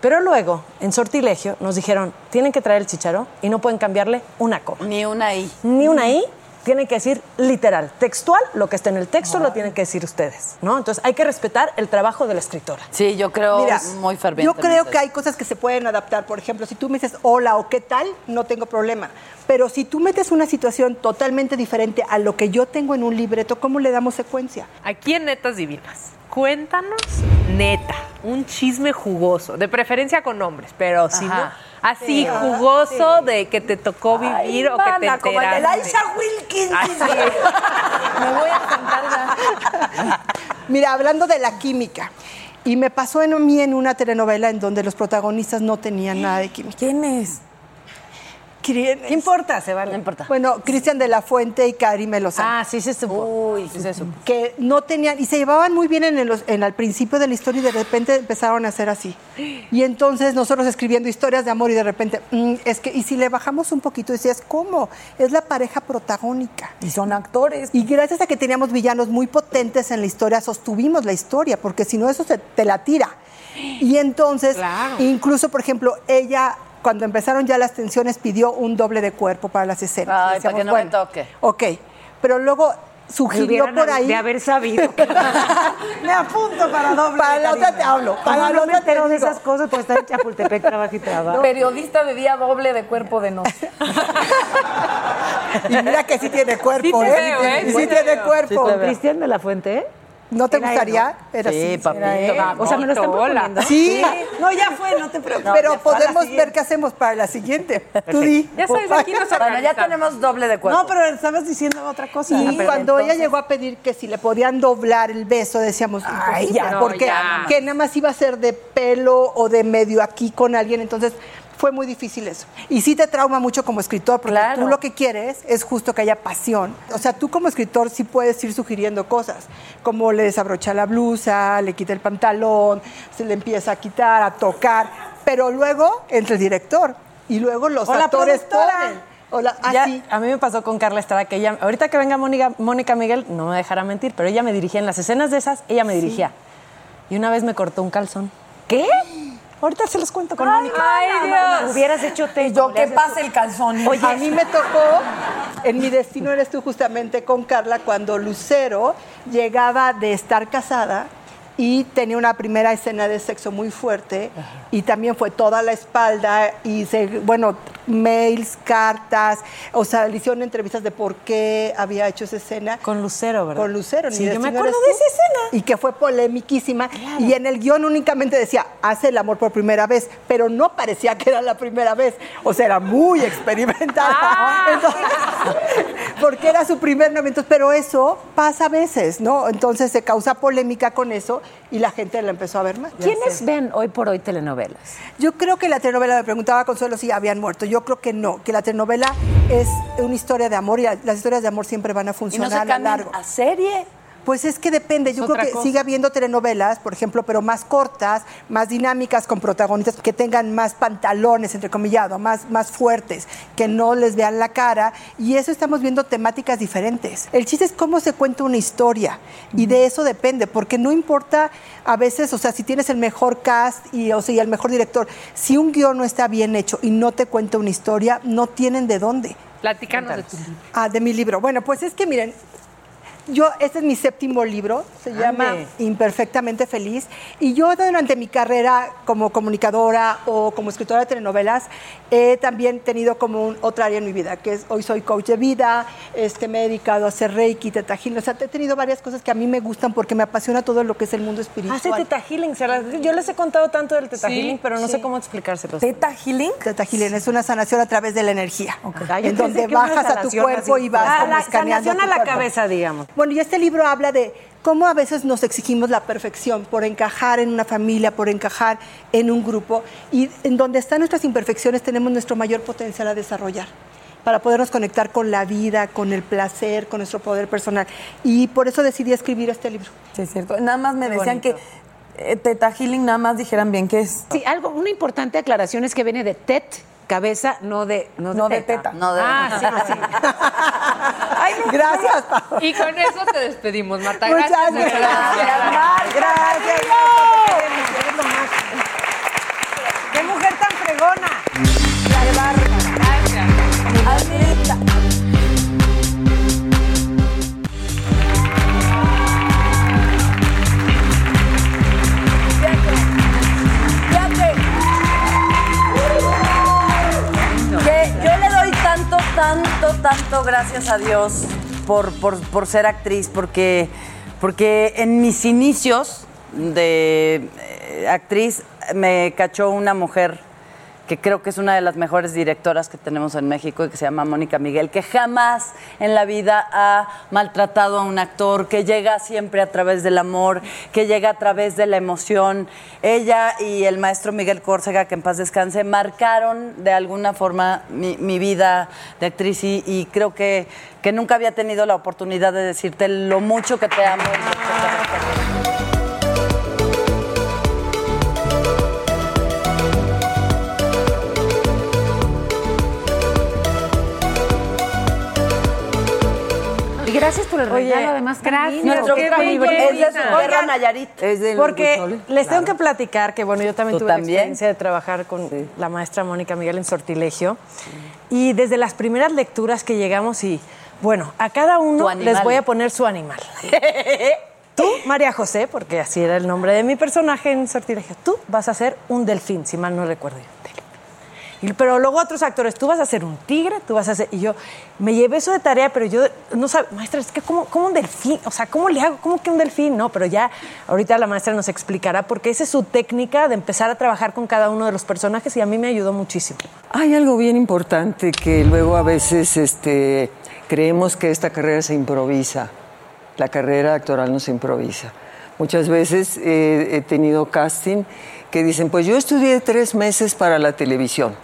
Speaker 1: Pero luego, en sortilegio, nos dijeron, tienen que traer el chicharo y no pueden cambiarle una coma.
Speaker 5: Ni una I.
Speaker 1: Ni una I. Tienen que decir literal, textual, lo que está en el texto lo tienen que decir ustedes, ¿no? Entonces hay que respetar el trabajo de la escritora.
Speaker 5: Sí, yo creo
Speaker 9: Mira,
Speaker 5: muy
Speaker 9: Yo
Speaker 5: fervientemente.
Speaker 9: creo que hay cosas que se pueden adaptar. Por ejemplo, si tú me dices hola o qué tal, no tengo problema. Pero si tú metes una situación totalmente diferente a lo que yo tengo en un libreto, ¿cómo le damos secuencia?
Speaker 4: Aquí en Netas Divinas, cuéntanos neta, un chisme jugoso, de preferencia con hombres, pero si no, así
Speaker 5: Sí.
Speaker 4: jugoso de que te tocó vivir o que te
Speaker 5: mana, como el de
Speaker 4: enteraste.
Speaker 5: Laisha Wilkins.
Speaker 4: Así.
Speaker 9: Me voy a sentar ya. Mira, hablando de la química. Y me pasó en mí en una telenovela en donde los protagonistas no tenían nada de química.
Speaker 2: ¿Quién es?
Speaker 9: ¿Quién
Speaker 1: ¿Qué importa? Se vale.
Speaker 5: No importa.
Speaker 9: Bueno, Cristian de la Fuente y Karime Lozano.
Speaker 1: Ah, sí se supo.
Speaker 5: Uy,
Speaker 1: sí se supo.
Speaker 9: que no tenían, y se llevaban muy bien en el, en, al principio de la historia y de repente empezaron a hacer así. Y entonces nosotros escribiendo historias de amor y de repente, mm, es que, y si le bajamos un poquito, decías, ¿cómo? Es la pareja protagónica.
Speaker 2: Y son actores.
Speaker 9: Y gracias a que teníamos villanos muy potentes en la historia, sostuvimos la historia, porque si no, eso se, te la tira. Y entonces, incluso, por ejemplo, ella, cuando empezaron ya las tensiones, pidió un doble de cuerpo para las escenas.
Speaker 5: Ay,
Speaker 9: decíamos,
Speaker 5: para que no me toque.
Speaker 9: Ok, pero luego sugirió por ahí...
Speaker 3: de haber sabido.
Speaker 2: Me apunto para doble.
Speaker 9: Para la otra te hablo. Para la
Speaker 3: no
Speaker 9: otra te
Speaker 3: de esas cosas, pues estar en Chapultepec, trabaja y trabaja.
Speaker 2: Periodista de día doble de cuerpo de noche.
Speaker 9: Y mira que sí tiene cuerpo,
Speaker 4: Sí
Speaker 9: ¿eh?
Speaker 4: veo, ¿eh?
Speaker 9: Y
Speaker 4: Sí
Speaker 9: sí tiene cuerpo.
Speaker 3: ¿Con Cristian de la Fuente?
Speaker 9: ¿No te
Speaker 3: Era
Speaker 9: gustaría? Era
Speaker 5: Sí,
Speaker 9: así.
Speaker 5: papito.
Speaker 3: O sea, me lo están proponiendo.
Speaker 9: Sí,
Speaker 2: No, ya fue, no te preocupes.
Speaker 9: pero podemos ver qué hacemos para la siguiente. Tú di.
Speaker 4: Ya sabes, aquí nos
Speaker 5: Bueno, ya tenemos doble de cuerpo.
Speaker 2: No, pero estabas diciendo otra cosa.
Speaker 9: Y cuando ella llegó a pedir que si le podían doblar el beso, decíamos,
Speaker 2: Ay, ya,
Speaker 4: no,
Speaker 9: porque
Speaker 4: ya.
Speaker 9: que nada más iba a ser de pelo o de medio aquí con alguien, entonces fue muy difícil eso. Y sí te trauma mucho como escritor, porque
Speaker 5: Claro.
Speaker 9: tú lo que quieres es justo que haya pasión. O sea, tú como escritor sí puedes ir sugiriendo cosas, como le desabrocha la blusa, le quita el pantalón, se le empieza a quitar, a tocar, pero luego entre el director y luego los
Speaker 1: O
Speaker 9: actores ponen. O la- ah,
Speaker 1: Ya,
Speaker 9: sí.
Speaker 1: A mí me pasó con Carla Estrada que ella, ahorita que venga Mónica, Mónica Miguel, no me dejará mentir, pero ella me dirigía en las escenas de esas, ella me dirigía. Y una vez me cortó un calzón.
Speaker 3: ¿Qué?
Speaker 1: Ahorita se los cuento con Mónica.
Speaker 4: Ay, Dios.
Speaker 3: Hubieras hecho.
Speaker 2: Y yo, que pase el calzón.
Speaker 9: Oye, a mí me tocó, en mi destino eres tú justamente con Carla, cuando Lucero llegaba de estar casada y tenía una primera escena de sexo muy fuerte y también fue toda la espalda y se, bueno, mails, cartas, o sea, le hicieron entrevistas de por qué había hecho esa escena.
Speaker 1: Con Lucero, ¿verdad?
Speaker 9: Con Lucero.
Speaker 1: Sí,
Speaker 9: Mi
Speaker 1: yo me acuerdo de esa escena.
Speaker 9: Y que fue polémiquísima. Y en el guion únicamente decía, hace el amor por primera vez, pero no parecía que era la primera vez. O sea, era muy experimentada.
Speaker 1: Ah.
Speaker 9: Entonces, porque era su primer novio. Pero eso pasa a veces, ¿no? Entonces se causa polémica con eso y la gente la empezó a ver más.
Speaker 3: ¿Quiénes ven hoy por hoy telenovelas?
Speaker 9: Yo creo que la telenovela, me preguntaba Consuelo si habían muerto. Yo creo que no, que la telenovela es una historia de amor y las historias de amor siempre van a
Speaker 5: ¿Y no
Speaker 9: funcionar
Speaker 5: se
Speaker 9: a largo.
Speaker 5: a serie?
Speaker 9: Pues es que depende. Yo creo que
Speaker 1: cosa.
Speaker 9: sigue habiendo telenovelas, por ejemplo, pero más cortas, más dinámicas, con protagonistas que tengan más pantalones, entrecomillado, más, más fuertes, que no les vean la cara. Y eso estamos viendo temáticas diferentes. El chiste es cómo se cuenta una historia. Y de eso depende, porque no importa a veces, o sea, si tienes el mejor cast y, o sea, y el mejor director, si un guion no está bien hecho y no te cuenta una historia, no tienen de dónde.
Speaker 4: Platícanos de tu libro.
Speaker 9: Ah, de mi libro. Bueno, pues es que miren, yo, este es mi séptimo libro, se llama. Imperfectamente Feliz. Y yo durante mi carrera como comunicadora o como escritora de telenovelas, he también tenido como un, otra área en mi vida, que es hoy soy coach de vida, este, me he dedicado a hacer reiki, teta healing. O sea, he tenido varias cosas que a mí me gustan porque me apasiona todo lo que es el mundo espiritual.
Speaker 1: Hace teta healing. se las- yo les he contado tanto del teta
Speaker 4: Sí,
Speaker 1: healing, pero no
Speaker 9: sí.
Speaker 1: sé cómo explicárselos.
Speaker 2: ¿Teta Healing?
Speaker 9: Teta Healing es una sanación a través de la energía,
Speaker 1: Ah, yo
Speaker 9: en
Speaker 1: pensé
Speaker 9: donde bajas a tu cuerpo
Speaker 1: así.
Speaker 9: y vas
Speaker 1: Ah,
Speaker 9: como
Speaker 1: la
Speaker 9: escaneando
Speaker 1: sanación
Speaker 9: tu
Speaker 1: a la
Speaker 9: cuerpo.
Speaker 1: cabeza, digamos.
Speaker 9: Bueno, y este libro habla de cómo a veces nos exigimos la perfección por encajar en una familia, por encajar en un grupo, y en donde están nuestras imperfecciones tenemos nuestro mayor potencial a desarrollar para podernos conectar con la vida, con el placer, con nuestro poder personal. Y por eso decidí escribir este libro.
Speaker 2: Sí, es cierto. Nada más me decían que eh, Teta Healing, nada más dijeran bien qué es.
Speaker 3: Sí, algo, una importante aclaración es que viene de TET, cabeza, no de, no de
Speaker 2: No de
Speaker 3: teta.
Speaker 2: teta.
Speaker 5: No de-
Speaker 3: Ah, sí, sí.
Speaker 9: Gracias, Pau.
Speaker 4: Y con eso te despedimos, Marta.
Speaker 9: Muchas
Speaker 4: Gracias. de verdad.
Speaker 9: gracias. Mar, gracias. Queremos, te queremos más.
Speaker 1: fregona. Qué bárbara.
Speaker 5: Anita. Que tanto, tanto, gracias a Dios por, por- por ser actriz, porque, porque en mis inicios de eh, actriz me cachó una mujer que creo que es una de las mejores directoras que tenemos en México y que se llama Mónica Miguel, que jamás en la vida ha maltratado a un actor, que llega siempre a través del amor, que llega a través de la emoción. Ella y el maestro Miguel Córcega, que en paz descanse, marcaron de alguna forma mi, vida de actriz y, y creo que, que nunca había tenido la oportunidad de decirte lo mucho que te amo.
Speaker 3: Gracias por el
Speaker 1: Oye,
Speaker 3: regalo, además.
Speaker 1: gracias.
Speaker 3: Nuestro.
Speaker 5: Es de su perra Nayarit.
Speaker 10: Es del
Speaker 1: Porque les tengo
Speaker 10: Claro.
Speaker 1: que platicar que, bueno, yo también
Speaker 5: ¿Tú
Speaker 1: tuve la experiencia de trabajar con la maestra Mónica Miguel en Sortilegio. Y desde las primeras lecturas que llegamos y, bueno, a cada uno les voy a poner su animal. Tú, María José, porque así era el nombre de mi personaje en Sortilegio, tú vas a ser un delfín, si mal no recuerdo. Pero luego otros actores, tú vas a ser un tigre, tú vas a ser... Y yo me llevé eso de tarea, pero yo no sabía, maestra, es que ¿cómo, cómo un delfín? O sea, ¿cómo le hago? ¿Cómo que un delfín? No, pero ya ahorita la maestra nos explicará porque esa es su técnica de empezar a trabajar con cada uno de los personajes y a mí me ayudó muchísimo.
Speaker 10: Hay algo bien importante que luego a veces este, creemos que esta carrera se improvisa. La carrera actoral no se improvisa. Muchas veces eh, he tenido casting que dicen, pues yo estudié tres meses para la televisión.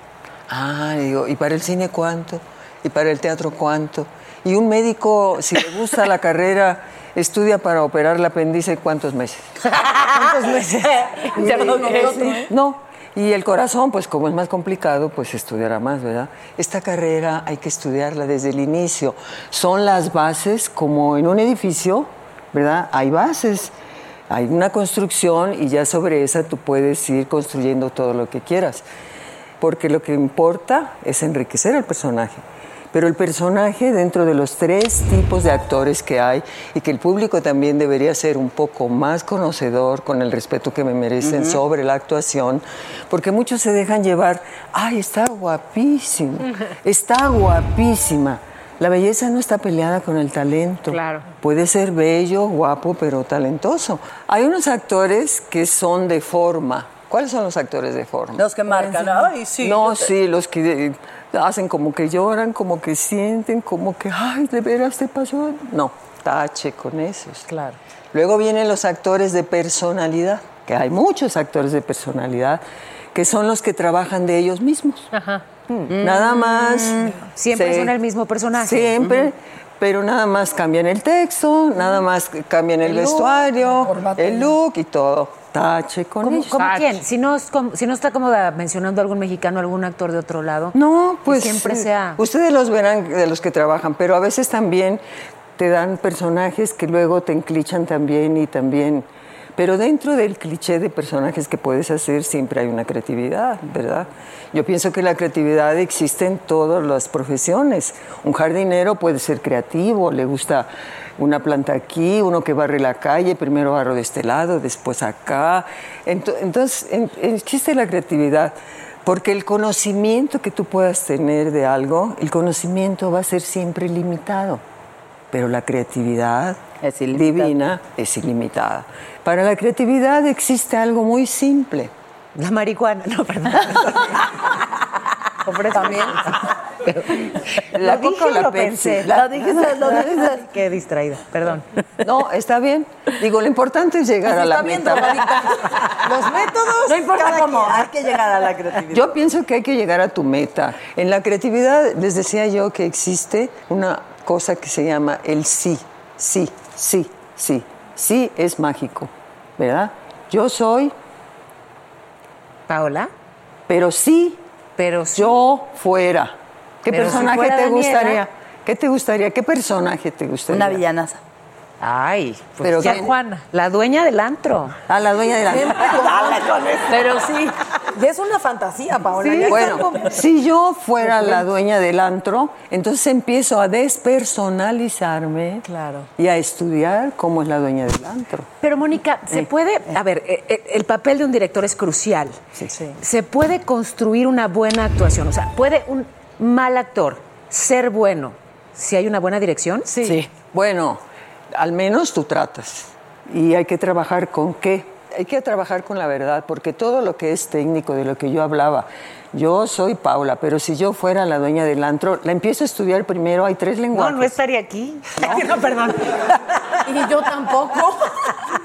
Speaker 10: Ah, digo, ¿y para el cine cuánto? ¿Y para el teatro cuánto? Y un médico, si le gusta la carrera, estudia para operar el apéndice cuántos meses.
Speaker 1: ¿Cuántos meses?
Speaker 10: Ya no, no,
Speaker 1: sí.
Speaker 10: no. Y el corazón, pues como es más complicado, pues estudiará más, ¿verdad? Esta carrera hay que estudiarla desde el inicio. Son las bases, como en un edificio, ¿verdad? Hay bases, hay una construcción y ya sobre esa tú puedes ir construyendo todo lo que quieras. Porque lo que importa es enriquecer al personaje. Pero el personaje, dentro de los tres tipos de actores que hay, y que el público también debería ser un poco más conocedor, con el respeto que me merecen
Speaker 5: Ujú.
Speaker 10: sobre la actuación, porque muchos se dejan llevar, ay, está guapísimo, está guapísima. La belleza no está peleada con el talento.
Speaker 3: Claro.
Speaker 10: Puede ser bello, guapo, pero talentoso. Hay unos actores que son de forma. ¿Cuáles son los actores de forma?
Speaker 5: Los que marcan. Ay, sí.
Speaker 10: No,
Speaker 5: te-
Speaker 10: sí, los que eh, hacen como que lloran, como que sienten, como que, ay, de veras te pasó. No, tache con esos.
Speaker 1: Claro.
Speaker 10: Luego vienen los actores de personalidad, que hay muchos actores de personalidad, que son los que trabajan de ellos mismos.
Speaker 3: Ajá.
Speaker 10: Nada más.
Speaker 3: Siempre
Speaker 10: se-
Speaker 3: son el mismo personaje.
Speaker 10: Siempre. Pero nada más cambian el texto, nada más cambian el,
Speaker 3: El look,
Speaker 10: vestuario, el look y todo. Tache con
Speaker 3: ¿Cómo,
Speaker 10: ellos.
Speaker 3: cómo quién? Si no, es como- si no está cómoda mencionando algún mexicano, algún actor de otro lado.
Speaker 10: No, pues
Speaker 3: siempre sea.
Speaker 10: Ustedes los verán de los que trabajan, pero a veces también te dan personajes que luego te enclichan también y también. Pero dentro del cliché de personajes que puedes hacer siempre hay una creatividad, ¿verdad? Yo pienso que la creatividad existe en todas las profesiones. Un jardinero puede ser creativo, le gusta una planta aquí, uno que barre la calle, primero barro de este lado, después acá. Ento- Entonces, en- existe la creatividad. Porque el conocimiento que tú puedas tener de algo, el conocimiento va a ser siempre limitado, pero la creatividad divina es ilimitada. Para la creatividad existe algo muy simple.
Speaker 3: La marihuana, no, perdón.
Speaker 10: También.
Speaker 3: ¿La
Speaker 10: Lo
Speaker 3: dije o lo
Speaker 10: Pepsi?
Speaker 3: pensé?
Speaker 10: La-
Speaker 3: Lo dijiste, lo dijiste. Qué distraída, perdón.
Speaker 10: No, está bien. Digo, lo importante es llegar a la meta.
Speaker 5: Los métodos. No importa cómo, hay que llegar a la creatividad.
Speaker 10: Yo pienso que hay que llegar a tu meta. En la creatividad les decía yo que existe una cosa que se llama el sí, sí, sí, sí. Sí es mágico, ¿verdad? Yo soy
Speaker 3: Paola.
Speaker 10: Pero sí,
Speaker 3: pero
Speaker 10: yo fuera. ¿Qué
Speaker 3: Pero
Speaker 10: personaje te
Speaker 3: Daniela.
Speaker 10: gustaría? ¿Qué te gustaría? ¿Qué personaje te gustaría?
Speaker 5: Una villanaza.
Speaker 3: Ay, pues
Speaker 10: Pero
Speaker 3: ya. Juana, la dueña del antro.
Speaker 10: Ah, la dueña del antro.
Speaker 3: Siempre
Speaker 10: Dale con eso.
Speaker 3: Pero sí,
Speaker 2: Y es una fantasía, Paola.
Speaker 10: Sí,
Speaker 2: ya
Speaker 10: bueno, si yo fuera la dueña del antro, entonces empiezo a despersonalizarme y a estudiar cómo es la dueña del antro.
Speaker 3: Pero Mónica, se
Speaker 10: Eh.
Speaker 3: puede, a ver, eh, eh, el papel de un director es crucial. Se puede construir una buena actuación, o sea, puede un mal actor ser bueno si hay una buena dirección.
Speaker 10: Sí. Bueno, al menos tú tratas. Y hay que trabajar con qué. Hay que trabajar con la verdad, porque todo lo que es técnico, de lo que yo hablaba, yo soy Paula, pero si yo fuera la dueña del antro, la empiezo a estudiar primero, hay tres
Speaker 3: No,
Speaker 10: lenguajes.
Speaker 3: no estaría aquí. No, perdón.
Speaker 2: Y yo tampoco.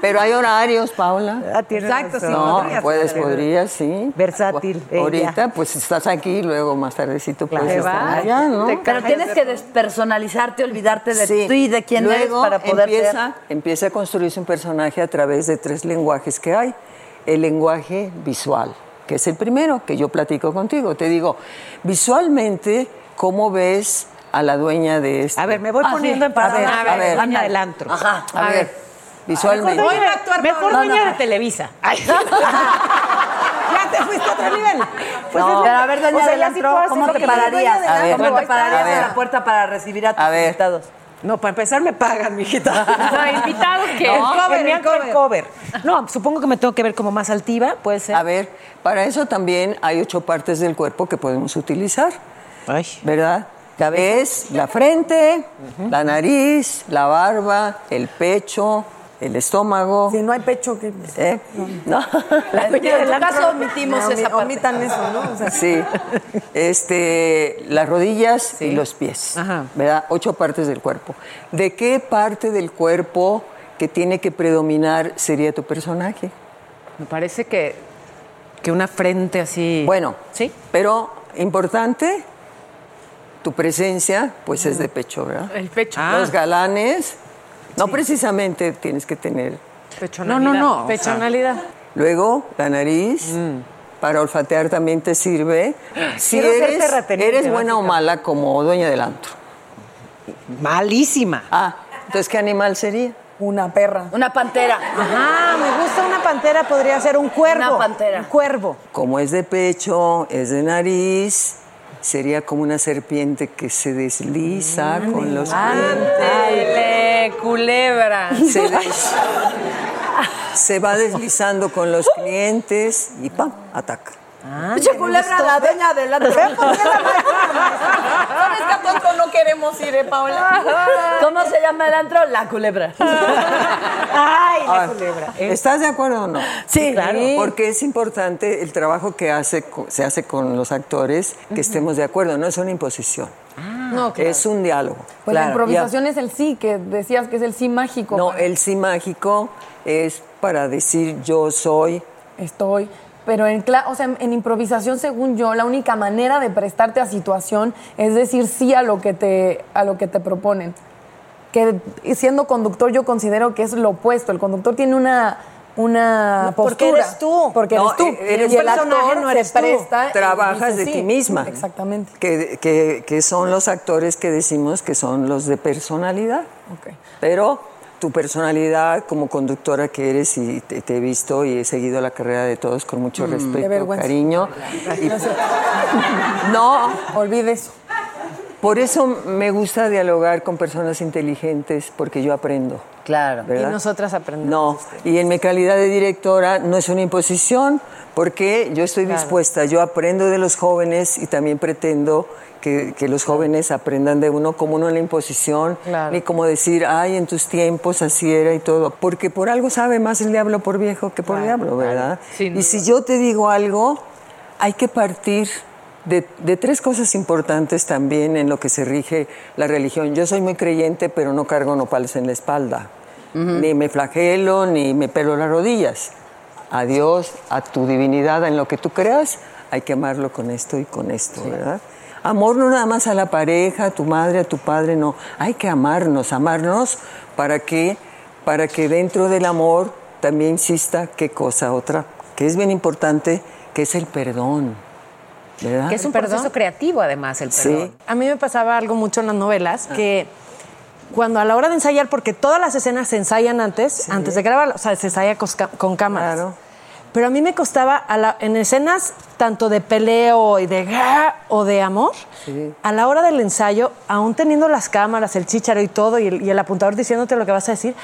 Speaker 10: Pero hay horarios, Paula.
Speaker 3: Ah,
Speaker 2: Exacto, sí.
Speaker 10: No,
Speaker 2: podrías,
Speaker 10: puedes,
Speaker 2: podrías.
Speaker 10: podrías, sí.
Speaker 3: Versátil. ella.
Speaker 10: Ahorita, pues estás aquí, luego más tardecito puedes
Speaker 5: Te
Speaker 10: estar allá, ¿no?
Speaker 5: Pero tienes que despersonalizarte, olvidarte de
Speaker 10: Sí.
Speaker 5: tú y de quién eres
Speaker 10: Luego
Speaker 5: para poder
Speaker 10: empieza,
Speaker 5: ser.
Speaker 10: empieza a construirse un personaje a través de tres lenguajes que hay. El lenguaje visual, que es el primero que yo platico contigo. Te digo, visualmente, ¿cómo ves a la dueña de este?
Speaker 3: A ver, me voy
Speaker 10: Ah,
Speaker 3: poniendo
Speaker 10: sí.
Speaker 3: en parada.
Speaker 10: A ver, a ver.
Speaker 3: dueña del antro.
Speaker 10: Ajá, a,
Speaker 3: A
Speaker 10: ver.
Speaker 3: ver.
Speaker 10: Visualmente.
Speaker 3: Mejor dueña, mejor
Speaker 5: No,
Speaker 3: de Televisa. Ay.
Speaker 2: Ya te fuiste a otro nivel.
Speaker 5: Pues
Speaker 10: No.
Speaker 5: Pero a ver, doña
Speaker 2: O sea,
Speaker 5: ¿cómo te pararías?
Speaker 10: A ver,
Speaker 5: ¿Cómo te pararías en la puerta para recibir a tus
Speaker 10: A ver.
Speaker 5: invitados?
Speaker 3: No, para empezar me pagan, mijita.
Speaker 4: No, invitados que.
Speaker 3: No,
Speaker 4: El cover, el
Speaker 3: el
Speaker 4: cover.
Speaker 3: No, supongo que me tengo que ver como más altiva, puede ser.
Speaker 10: A ver, para eso también hay ocho partes del cuerpo que podemos utilizar. ¿Verdad? Es la frente, la nariz, la barba, el pecho, el estómago.
Speaker 2: Si no hay pecho, que.
Speaker 10: ¿Eh? No.
Speaker 2: En tu caso omitimos
Speaker 5: No,
Speaker 2: esa parte. Omitan eso, ¿no? O sea,
Speaker 10: Sí. Este, las rodillas y los pies. ¿Verdad? Ocho partes del cuerpo. ¿De qué parte del cuerpo que tiene que predominar sería tu personaje?
Speaker 3: Me parece que, que una frente así.
Speaker 10: Bueno,
Speaker 3: ¿Sí?
Speaker 10: pero importante, tu presencia, pues es de pecho, ¿verdad?
Speaker 4: El pecho.
Speaker 10: Los galanes, no precisamente tienes que tener.
Speaker 3: No, no, no.
Speaker 1: Pechonalidad.
Speaker 10: Luego, la nariz, para olfatear también te sirve. Si eres, eres buena o mala como dueña del antro.
Speaker 3: Malísima.
Speaker 10: Ah, entonces, ¿qué animal sería?
Speaker 2: Una perra.
Speaker 5: Una pantera.
Speaker 1: Ajá, me gusta una pantera, podría ser un cuervo.
Speaker 5: Una pantera.
Speaker 1: Un cuervo.
Speaker 10: Como es de pecho, es de nariz, sería como una serpiente que se desliza con los dientes.
Speaker 4: Culebra.
Speaker 10: se, des- se va deslizando con los clientes y ¡pam! ataca.
Speaker 5: Pinche culebra, la dueña del antro. ¿Sabes que a no queremos ir, eh, Paola? ¿Cómo se llama el antro? La culebra.
Speaker 3: Ay, la
Speaker 10: Ah,
Speaker 3: culebra.
Speaker 10: ¿Estás de acuerdo o no?
Speaker 5: Sí.
Speaker 3: claro.
Speaker 10: Porque es importante el trabajo que hace, se hace con los actores, que estemos de acuerdo, no es una imposición.
Speaker 2: No, claro.
Speaker 10: Es un diálogo.
Speaker 2: Pues la improvisación es el sí, que decías que es el sí mágico.
Speaker 10: No,
Speaker 2: para-
Speaker 10: el sí mágico es para decir yo soy.
Speaker 2: Estoy. Pero en, o sea, en improvisación, según yo, la única manera de prestarte a situación es decir sí a lo que te, a lo que te proponen. Que siendo conductor yo considero que es lo opuesto. El conductor tiene una, una
Speaker 1: No,
Speaker 2: postura.
Speaker 1: porque eres tú.
Speaker 2: Porque
Speaker 10: No,
Speaker 2: eres tú.
Speaker 10: e- eres
Speaker 2: y el actor
Speaker 1: no
Speaker 2: se
Speaker 1: eres tú.
Speaker 2: presta
Speaker 10: Trabajas
Speaker 2: dice
Speaker 10: de
Speaker 2: sí.
Speaker 10: ti misma.
Speaker 2: Exactamente.
Speaker 10: Que, que- que son los actores que decimos que son los de personalidad.
Speaker 2: Ok.
Speaker 10: Pero tu personalidad como conductora que eres y te, te he visto y he seguido la carrera de todos con mucho
Speaker 2: Qué
Speaker 10: respeto, cariño. Y-
Speaker 2: No sé.
Speaker 10: no,
Speaker 2: Olvide eso.
Speaker 10: por eso me gusta dialogar con personas inteligentes porque yo aprendo.
Speaker 5: Claro.
Speaker 10: ¿verdad?
Speaker 1: Y nosotras aprendemos.
Speaker 10: No, y en mi calidad de directora no es una imposición porque yo estoy dispuesta, yo aprendo de los jóvenes y también pretendo que, que los jóvenes aprendan de uno como no la imposición,
Speaker 1: Claro.
Speaker 10: ni como decir, ay, en tus tiempos así era y todo, porque por algo sabe más el diablo por viejo que por diablo, ¿verdad? Y si yo te digo algo, hay que partir de, de tres cosas importantes también en lo que se rige la religión. Yo soy muy creyente, pero no cargo nopales en la espalda. Ni me flagelo, ni me pelo las rodillas. A Dios, a tu divinidad, en lo que tú creas, hay que amarlo con esto y con esto, ¿verdad? Amor no nada más a la pareja, a tu madre, a tu padre, no. Hay que amarnos, amarnos para que, para que dentro del amor también exista qué cosa otra, que es bien importante, que es el perdón. ¿Verdad?
Speaker 3: Que es un
Speaker 1: ¿Perdón?
Speaker 3: proceso creativo, además, el
Speaker 10: Sí.
Speaker 3: perdón.
Speaker 1: A mí me pasaba algo mucho en las novelas que cuando a la hora de ensayar, porque todas las escenas se ensayan antes, antes de grabar, o sea, se ensaya con, cámaras.
Speaker 10: Claro.
Speaker 1: Pero a mí me costaba, a la- en escenas tanto de peleo y de o de amor, a la hora del ensayo, aún teniendo las cámaras, el chícharo y todo, y el, y el apuntador diciéndote lo que vas a decir,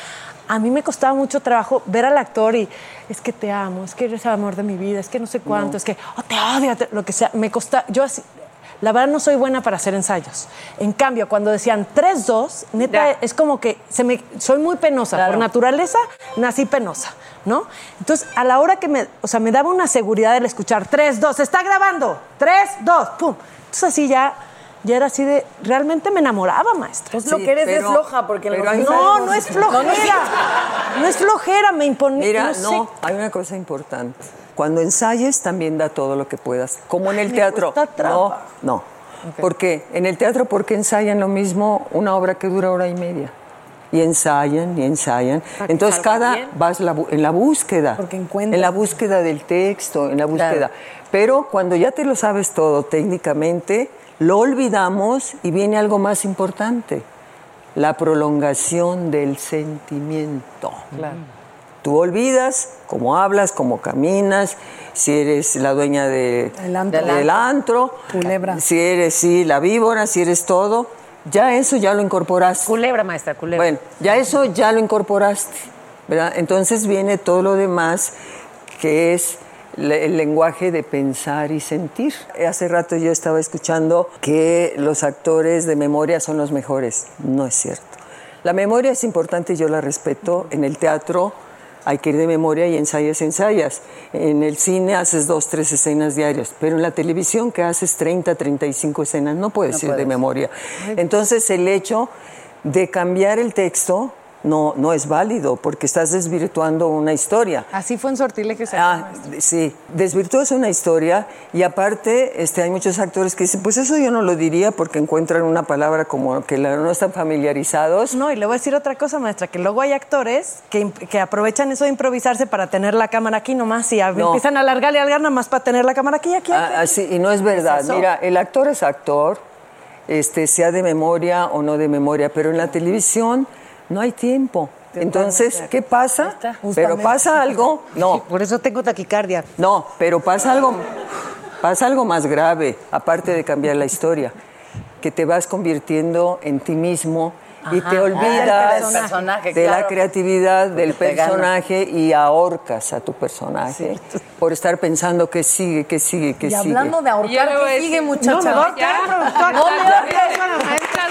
Speaker 1: a mí me costaba mucho trabajo ver al actor y es que te amo, es que eres el amor de mi vida, es que no sé cuánto,
Speaker 5: No.
Speaker 1: es que oh, te odio, te- lo que sea. Me costaba, yo así, la verdad no soy buena para hacer ensayos. En cambio, cuando decían 3-2, neta, es como que se me, soy muy penosa. Por naturaleza, nací penosa, ¿no? Entonces, a la hora que me, o sea, me daba una seguridad el escuchar 3-2, está grabando, 3-2, pum. Entonces así ya, ya era así de, realmente me enamoraba, maestra.
Speaker 2: Pues lo que eres es floja, porque en
Speaker 10: pero
Speaker 2: los
Speaker 1: No, no es flojera. No es flojera, me imponía.
Speaker 10: Mira,
Speaker 1: no,
Speaker 10: no,
Speaker 1: sé.
Speaker 10: hay una cosa importante. Cuando ensayes también da todo lo que puedas, como en el
Speaker 1: Me
Speaker 10: teatro. No, no. ¿Por qué? En el teatro porque ensayan lo mismo una obra que dura hora y media. Y ensayan y ensayan. Entonces cada
Speaker 2: bien.
Speaker 10: vas la en la búsqueda, en la búsqueda del texto, en la búsqueda. Pero cuando ya te lo sabes todo técnicamente, lo olvidamos y viene algo más importante, la prolongación del sentimiento. Tú olvidas cómo hablas, cómo caminas, si eres la dueña de-
Speaker 2: El antro.
Speaker 10: del antro, si eres sí, la víbora, si eres todo, ya eso ya lo incorporaste.
Speaker 3: Culebra, maestra, culebra.
Speaker 10: Bueno, ya eso ya lo incorporaste, ¿verdad? Entonces viene todo lo demás que es el lenguaje de pensar y sentir. Hace rato yo estaba escuchando que los actores de memoria son los mejores. No es cierto. La memoria es importante, yo la respeto. En el teatro hay que ir de memoria y ensayas, ensayas. En el cine haces dos, tres escenas diarias, pero en la televisión que haces 30, 35 escenas no puedes
Speaker 5: No
Speaker 10: ir de memoria. Entonces el hecho de cambiar el texto no, no es válido porque estás desvirtuando una historia.
Speaker 1: Así fue en Sortilegio.
Speaker 10: Ah, sí, desvirtúas una historia y aparte este, hay muchos actores que dicen, pues eso yo no lo diría porque encuentran una palabra como que la- no están familiarizados.
Speaker 1: No, y le voy a decir otra cosa, maestra, que luego hay actores que, que aprovechan eso de improvisarse para tener la cámara aquí nomás y a-
Speaker 10: No.
Speaker 1: empiezan a alargar y alargar nada más para tener la cámara aquí, aquí, aquí.
Speaker 10: Ah, así, y no es verdad. Mira, el actor es actor, este, sea de memoria o no de memoria, pero en la televisión no hay tiempo. Entonces, ¿qué pasa? Pero pasa algo. No.
Speaker 3: Por eso tengo taquicardia.
Speaker 10: No, pero pasa algo, pasa algo más grave, aparte de cambiar la historia, que te vas convirtiendo en ti mismo y
Speaker 5: Ajá.
Speaker 10: te
Speaker 5: Ah,
Speaker 10: olvidas
Speaker 5: del personaje,
Speaker 10: de la creatividad del personaje y ahorcas a tu personaje por estar pensando que sigue, que sigue, que
Speaker 2: Y
Speaker 10: sigue.
Speaker 2: hablando de ahorcar, ¿qué sigue, muchacha?
Speaker 4: No, me va a ahorcar, productor.
Speaker 2: No me
Speaker 4: Gracias,
Speaker 2: ahorques.
Speaker 4: maestra,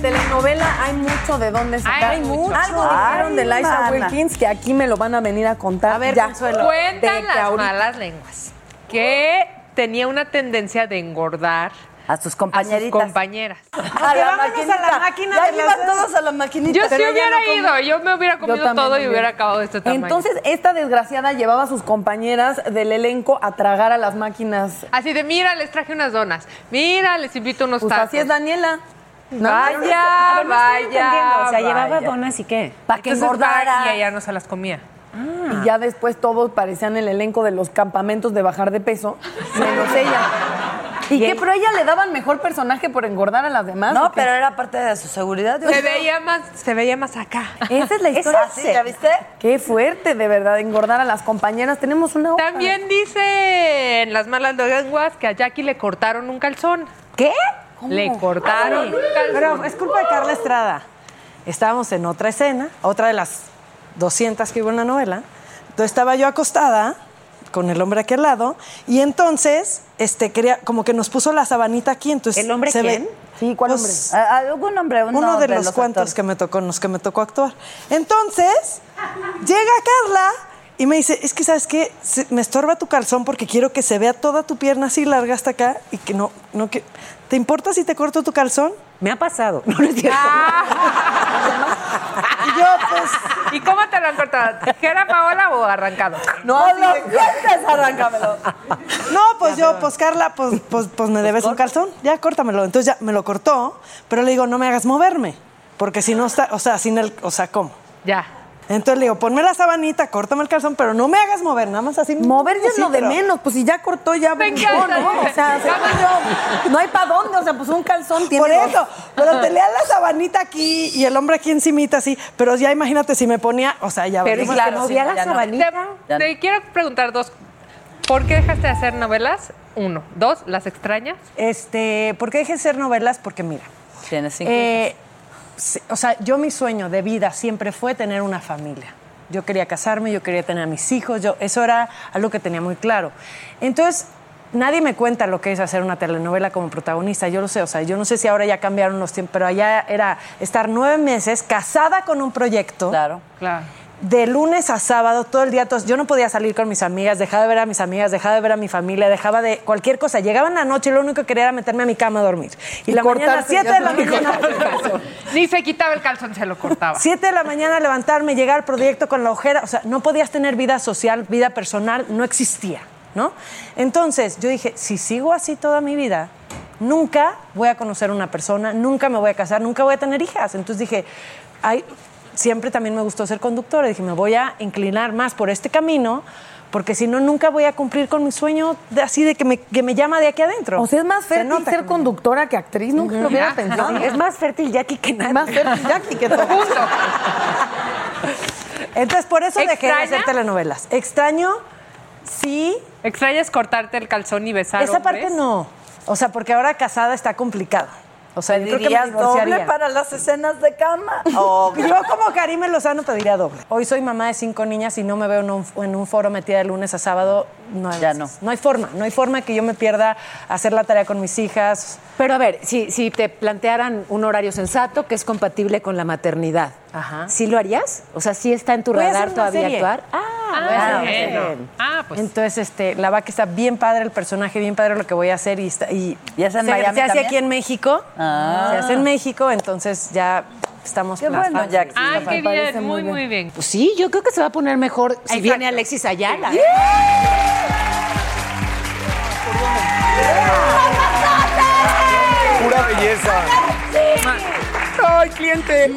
Speaker 2: telenovela hay mucho de dónde sacar.
Speaker 4: Hay mucho.
Speaker 2: Algo dijeron de Liza
Speaker 4: mana.
Speaker 2: Wilkins que aquí me lo van a venir a contar.
Speaker 1: A ver,
Speaker 2: ya.
Speaker 1: Consuelo.
Speaker 4: Cuentan
Speaker 2: De que
Speaker 4: las
Speaker 2: ahorita-
Speaker 4: malas lenguas que tenía una tendencia de engordar
Speaker 5: a sus
Speaker 4: a sus
Speaker 5: compañeritas.
Speaker 4: compañeras.
Speaker 5: A la maquinita. Ya iban todos a la maquinita.
Speaker 4: Yo sí hubiera
Speaker 2: no
Speaker 4: ido, yo me hubiera comido todo y
Speaker 2: hubiera.
Speaker 4: acabado de este tamaño.
Speaker 2: Entonces, esta desgraciada llevaba a sus compañeras del elenco a tragar a las máquinas.
Speaker 4: Así de, mira, les traje unas donas. Mira, les invito unos
Speaker 2: Pues
Speaker 4: tacos.
Speaker 2: así es Daniela.
Speaker 4: Vaya,
Speaker 3: A ver, no estoy entendiendo.
Speaker 4: vaya.
Speaker 3: O sea, llevaba donas y qué.
Speaker 2: Para que engordara.
Speaker 4: Y ella no se las comía.
Speaker 2: Y ya después todos parecían el elenco de los campamentos de bajar de peso, menos ella. ¿Y qué? Pero a ella le daban mejor personaje por engordar a las demás.
Speaker 5: No, pero era parte de su seguridad.
Speaker 4: Se veía más, se veía más acá.
Speaker 2: Esa es la historia.
Speaker 5: así, ¿ya viste?
Speaker 2: Qué fuerte, de verdad, engordar a las compañeras. Tenemos una hoja.
Speaker 4: También dice en las malas lenguas que a Jackie le cortaron un calzón.
Speaker 2: ¿Qué?
Speaker 4: Le cortaron.
Speaker 1: Pero es culpa de Carla Estrada. Estábamos en otra escena, otra de las 200 que hubo en la novela. Entonces estaba yo acostada con el hombre aquí al lado y entonces este quería como que nos puso la sabanita aquí entonces
Speaker 5: ¿El hombre
Speaker 1: se
Speaker 5: quién?
Speaker 1: ve-
Speaker 2: Sí, ¿cuál
Speaker 1: Pues,
Speaker 5: Ah, Algún hombre, uno,
Speaker 1: uno de, los,
Speaker 5: los
Speaker 1: cuantos
Speaker 5: actores.
Speaker 1: que me tocó, los que me tocó actuar. Entonces, llega Carla y me dice, es que sabes qué, me estorba tu calzón porque quiero que se vea toda tu pierna así larga hasta acá y que no, no que. ¿Te importa si te corto tu calzón?
Speaker 3: Me ha pasado. No, no es cierto.
Speaker 1: Y yo, pues.
Speaker 4: ¿Y cómo te lo han cortado? ¿Tijera, Paola o arrancado?
Speaker 2: No, lo cuentes, arráncamelo.
Speaker 1: No, pues yo, pues Carla, pues, pues, pues me debes un calzón, ya córtamelo. Entonces ya me lo cortó, pero le digo, no me hagas moverme, porque si no está, o sea, sin el, o sea, ¿cómo?
Speaker 4: Ya.
Speaker 1: Entonces le digo, ponme la sabanita, córtame el calzón, pero no me hagas mover, nada más así.
Speaker 2: Mover ya es lo de
Speaker 1: pero-
Speaker 2: menos, pues si ya cortó, ya
Speaker 1: Me
Speaker 2: brincó,
Speaker 1: encanta.
Speaker 2: ¿no? O sea, yo, no hay para dónde, o sea, pues un calzón tiene.
Speaker 1: Por eso, pero te lea la sabanita aquí y el hombre aquí encimita así, pero ya imagínate si me ponía, o sea, ya
Speaker 4: Pero es que no
Speaker 1: sí,
Speaker 4: vea la sabanita. Te, te quiero preguntar dos. ¿Por qué dejaste de hacer novelas? Uno. Dos, ¿las extrañas?
Speaker 1: Este, ¿por qué dejé de hacer novelas? Porque mira,
Speaker 5: Tienes cinco
Speaker 1: eh, o sea, yo mi sueño de vida siempre fue tener una familia. Yo quería casarme, yo quería tener a mis hijos, yo, eso era algo que tenía muy claro. Entonces, nadie me cuenta lo que es hacer una telenovela como protagonista, yo lo sé, o sea, yo no sé si ahora ya cambiaron los tiempos, pero allá era estar nueve meses casada con un proyecto.
Speaker 5: Claro.
Speaker 4: Claro.
Speaker 1: De lunes a sábado, todo el día, tos- yo no podía salir con mis amigas, dejaba de ver a mis amigas, dejaba de ver a mi familia, dejaba de cualquier cosa. Llegaba en la noche y lo único que quería era meterme a mi cama a dormir. Y,
Speaker 4: Y
Speaker 1: la mañana,
Speaker 4: cortarse,
Speaker 1: 7
Speaker 4: ya
Speaker 1: de la mañana.
Speaker 4: Ni se quitaba el calzón, se lo cortaba.
Speaker 1: 7 de la mañana levantarme, llegar al proyecto con la ojera, o sea, no podías tener vida social, vida personal, no existía, ¿no? Entonces, yo dije, si sigo así toda mi vida, nunca voy a conocer a una persona, nunca me voy a casar, nunca voy a tener hijas. Entonces dije, hay, siempre también me gustó ser conductora, dije, me voy a inclinar más por este camino. Porque si no, nunca voy a cumplir con mi sueño de, así de que me, que me llama de aquí adentro.
Speaker 2: O sea, es más fértil ser conductora que actriz, nunca lo hubiera pensado.
Speaker 1: no, es
Speaker 2: más fértil Jackie que nada. Más fértil Jackie que todo.
Speaker 1: Entonces, por eso dejé de
Speaker 4: ¿Extraña?
Speaker 1: hacer telenovelas. Extraño, sí.
Speaker 4: ¿Extrañas cortarte el calzón y besar
Speaker 1: Esa
Speaker 4: hombres?
Speaker 1: parte no. O sea, porque ahora casada está complicado. O sea, yo creo que
Speaker 5: ¿Dirías
Speaker 1: divorciaría.
Speaker 5: doble para las escenas de cama?
Speaker 1: Yo como Karime Lozano pediría doble. Hoy soy mamá de cinco niñas y no me veo en un, en un foro metida de lunes a sábado. No, ya no. No hay forma. No hay forma que yo me pierda hacer la tarea con mis hijas.
Speaker 3: Pero a ver, si, si te plantearan un horario sensato que es compatible con la maternidad, ¿sí lo harías? O sea, ¿sí está en tu
Speaker 1: Voy
Speaker 3: radar todavía
Speaker 1: serie.
Speaker 3: actuar? Ah,
Speaker 1: Ah,
Speaker 3: bueno.
Speaker 1: bueno.
Speaker 4: Ah, pues.
Speaker 1: Entonces, este, la va que está bien padre el personaje, bien padre lo que voy a hacer y, está, y,
Speaker 5: ¿Y es en
Speaker 1: se,
Speaker 5: Miami
Speaker 1: se hace
Speaker 5: también?
Speaker 1: aquí en México.
Speaker 5: Ah.
Speaker 1: Se hace en México, entonces ya estamos
Speaker 5: Qué bueno.
Speaker 4: Ah,
Speaker 5: Me
Speaker 4: qué bien, muy, muy bien.
Speaker 3: Pues sí, yo creo que se va a poner mejor si
Speaker 4: Exacto.
Speaker 3: viene Alexis Ayala.
Speaker 11: Pura belleza. ¡Ay, cliente!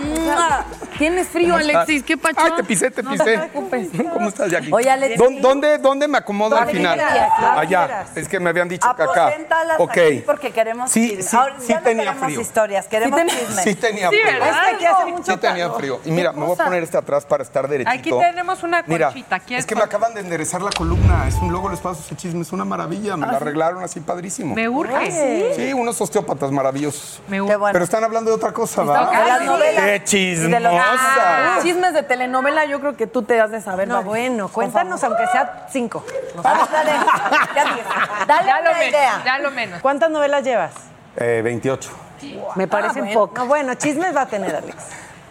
Speaker 2: Tienes frío. Alexis, qué pacho.
Speaker 11: Ay, te pisé, te
Speaker 2: No
Speaker 11: pisé.
Speaker 2: te preocupes.
Speaker 11: ¿Cómo estás, Jackie?
Speaker 5: Oye, Alexis.
Speaker 11: ¿Dó- ¿Dónde, ¿Dónde me acomodo al final?
Speaker 5: quieras,
Speaker 11: Allá.
Speaker 5: quieras.
Speaker 11: Es que me habían dicho que acá. Ok.
Speaker 5: porque queremos
Speaker 11: Sí, sí,
Speaker 5: Ahora,
Speaker 11: sí
Speaker 5: ya no
Speaker 11: tenía
Speaker 5: queremos
Speaker 11: frío.
Speaker 5: historias, queremos
Speaker 2: Sí ten-
Speaker 5: chisme.
Speaker 11: Sí tenía frío.
Speaker 4: ¿verdad?
Speaker 5: Es que aquí hace mucho
Speaker 11: Sí tenía frío. Y mira, me voy a poner este atrás para estar derechito.
Speaker 4: Aquí tenemos una
Speaker 11: Mira,
Speaker 4: conchita. ¿Quieres
Speaker 11: es que me acaban de enderezar la columna. Es un luego les paso ese chisme. Es una maravilla. Me la arreglaron así padrísimo.
Speaker 4: Me urge.
Speaker 11: Sí, unos osteópatas maravillosos.
Speaker 4: Me urge.
Speaker 11: Pero están hablando de otra cosa,
Speaker 5: hablando de las-
Speaker 11: ¡Qué
Speaker 5: de
Speaker 11: chismosa!
Speaker 2: Chismes de telenovela, yo creo que tú te has de saber.
Speaker 1: No, bueno, cuéntanos aunque sea cinco.
Speaker 5: Vamos, dale. Ya. Dale
Speaker 4: Ya lo
Speaker 5: una
Speaker 4: menos,
Speaker 5: idea.
Speaker 4: ya lo menos.
Speaker 1: ¿Cuántas novelas llevas?
Speaker 11: Eh, 28.
Speaker 3: Me parecen
Speaker 1: bueno.
Speaker 3: pocas.
Speaker 1: No, bueno, chismes va a tener, Alex.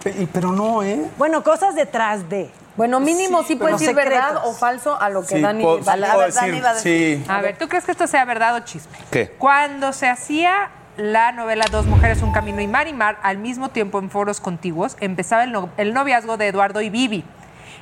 Speaker 11: Pe- Pero no, ¿eh?
Speaker 1: Bueno, cosas detrás de.
Speaker 2: Bueno, mínimo sí, puedes decir verdad o falso a lo que
Speaker 11: Sí,
Speaker 2: Dani...
Speaker 11: puedo-
Speaker 5: a la
Speaker 11: puedo
Speaker 5: verdad
Speaker 11: decir,
Speaker 5: iba a decir.
Speaker 11: sí.
Speaker 4: A ver, ¿tú crees que esto sea verdad o chisme?
Speaker 11: ¿Qué?
Speaker 4: Cuando se hacía la novela Dos Mujeres, Un Camino y Mar y Mar al mismo tiempo en foros contiguos, empezaba el, no- el noviazgo de Eduardo y Vivi.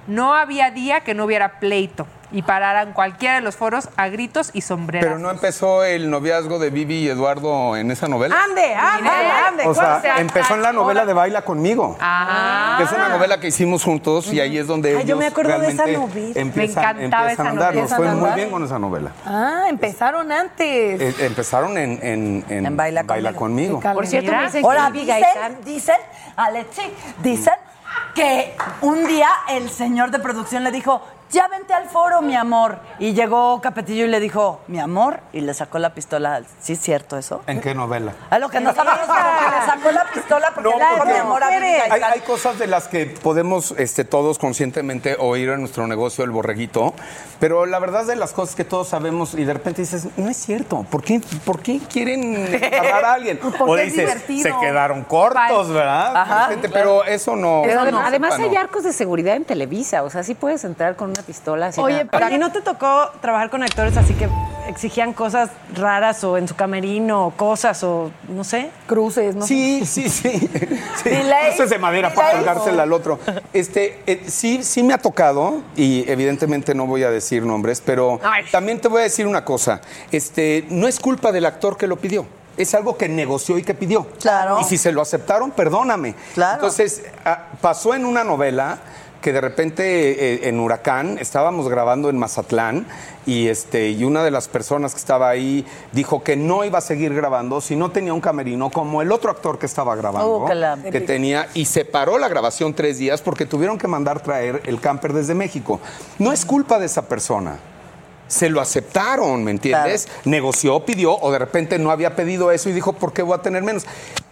Speaker 4: No había día que no hubiera pleito y pararan cualquiera de los foros a gritos y sombreras.
Speaker 11: Pero no empezó el noviazgo de Vivi y Eduardo en esa novela.
Speaker 1: Ande, ande, ande.
Speaker 11: O sea,
Speaker 4: ¿cuál se
Speaker 11: empezó en la novela de Baila conmigo.
Speaker 4: Ah.
Speaker 11: Que es una novela que hicimos juntos y ahí es donde
Speaker 1: Ay,
Speaker 11: ellos
Speaker 1: yo me acuerdo de esa novela.
Speaker 11: empiezan,
Speaker 4: Me encantaba
Speaker 11: empiezan
Speaker 4: esa
Speaker 11: a andar.
Speaker 4: novela.
Speaker 11: Nos fue muy bien con esa novela.
Speaker 2: Ah, empezaron antes.
Speaker 11: Eh, empezaron en, en, en
Speaker 5: En Baila Conmigo.
Speaker 3: Por cierto, me dicen
Speaker 5: Ahora,
Speaker 3: que
Speaker 5: dicen, dicen, Alexi, dicen que un día el señor de producción le dijo, ya vente al foro, mi amor. Y llegó Capetillo y le dijo, mi amor, y le sacó la pistola. ¿Sí es cierto eso?
Speaker 11: ¿En qué novela?
Speaker 5: A lo que no sabes, que le sacó la pistola porque
Speaker 11: No,
Speaker 5: mi amor,
Speaker 11: hay,
Speaker 5: Gaitán".
Speaker 11: hay cosas de las que podemos este, todos conscientemente oír en nuestro negocio el borreguito, pero la verdad de las cosas que todos sabemos y de repente dices, no es cierto, ¿por qué, por qué quieren agarrar a alguien?
Speaker 2: Porque
Speaker 11: o
Speaker 2: es
Speaker 11: dices,
Speaker 2: divertido.
Speaker 11: se quedaron cortos, ¿verdad?
Speaker 5: Ajá.
Speaker 11: Pero eso no.
Speaker 3: Pero
Speaker 11: no,
Speaker 3: además
Speaker 11: sepa,
Speaker 3: hay
Speaker 11: no.
Speaker 3: arcos de seguridad en Televisa, o sea, sí puedes entrar con una pistola así.
Speaker 1: Oye,
Speaker 3: nada-
Speaker 1: pero ¿y no te tocó trabajar con actores así que exigían cosas raras o en su camerino o cosas o no sé?
Speaker 2: Cruces, ¿no?
Speaker 11: Sí, sí, sí. sí.
Speaker 5: Delay,
Speaker 11: Eso es de madera para colgársela al otro. Este, eh, sí, sí me ha tocado, y evidentemente no voy a decir nombres, pero
Speaker 4: Ay.
Speaker 11: también te voy a decir una cosa. Este, no es culpa del actor que lo pidió. Es algo que negoció y que pidió.
Speaker 5: Claro.
Speaker 11: Y si se lo aceptaron, perdóname.
Speaker 5: Claro.
Speaker 11: Entonces, ah, pasó en una novela, que de repente eh, en Huracán estábamos grabando en Mazatlán y, este, y una de las personas que estaba ahí dijo que no iba a seguir grabando si no tenía un camerino como el otro actor que estaba grabando,
Speaker 5: Oh, que
Speaker 11: tenía, y se paró la grabación tres días porque tuvieron que mandar traer el camper desde México. No es culpa de esa persona. Se lo aceptaron, ¿me entiendes? Negoció, pidió, o de repente no había pedido eso y dijo, ¿por qué voy a tener menos?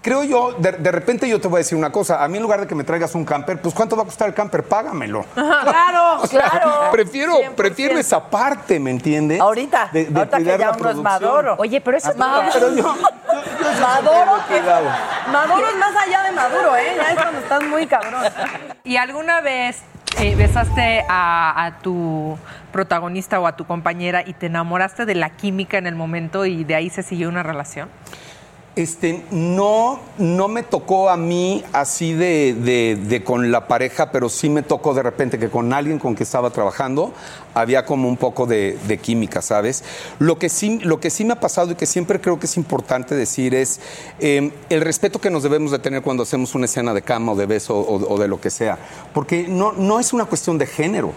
Speaker 11: Creo yo, de, de repente yo te voy a decir una cosa, a mí en lugar de que me traigas un camper, pues ¿cuánto va a costar el camper? Págamelo.
Speaker 5: Claro,
Speaker 11: O sea,
Speaker 5: claro.
Speaker 11: Prefiero, prefiero esa parte, ¿me entiendes?
Speaker 5: Ahorita,
Speaker 11: De- de
Speaker 5: ahorita que ya uno es. Maduro.
Speaker 3: Oye, pero eso es
Speaker 5: Maduro.
Speaker 11: Pero yo,
Speaker 2: Maduro, que-. Maduro es más allá de Maduro, ¿eh? Ya es cuando estás muy cabrón.
Speaker 4: ¿Y alguna vez eh, besaste a, a tu protagonista o a tu compañera y te enamoraste de la química en el momento y de ahí se siguió una relación?
Speaker 11: Este, no, no me tocó a mí así de, de- de con la pareja, pero sí me tocó de repente que con alguien con que estaba trabajando había como un poco de, de química, ¿sabes? Lo que, sí, lo que sí me ha pasado y que siempre creo que es importante decir es eh, el respeto que nos debemos de tener cuando hacemos una escena de cama o de beso o, o de lo que sea, porque no, no es una cuestión de género.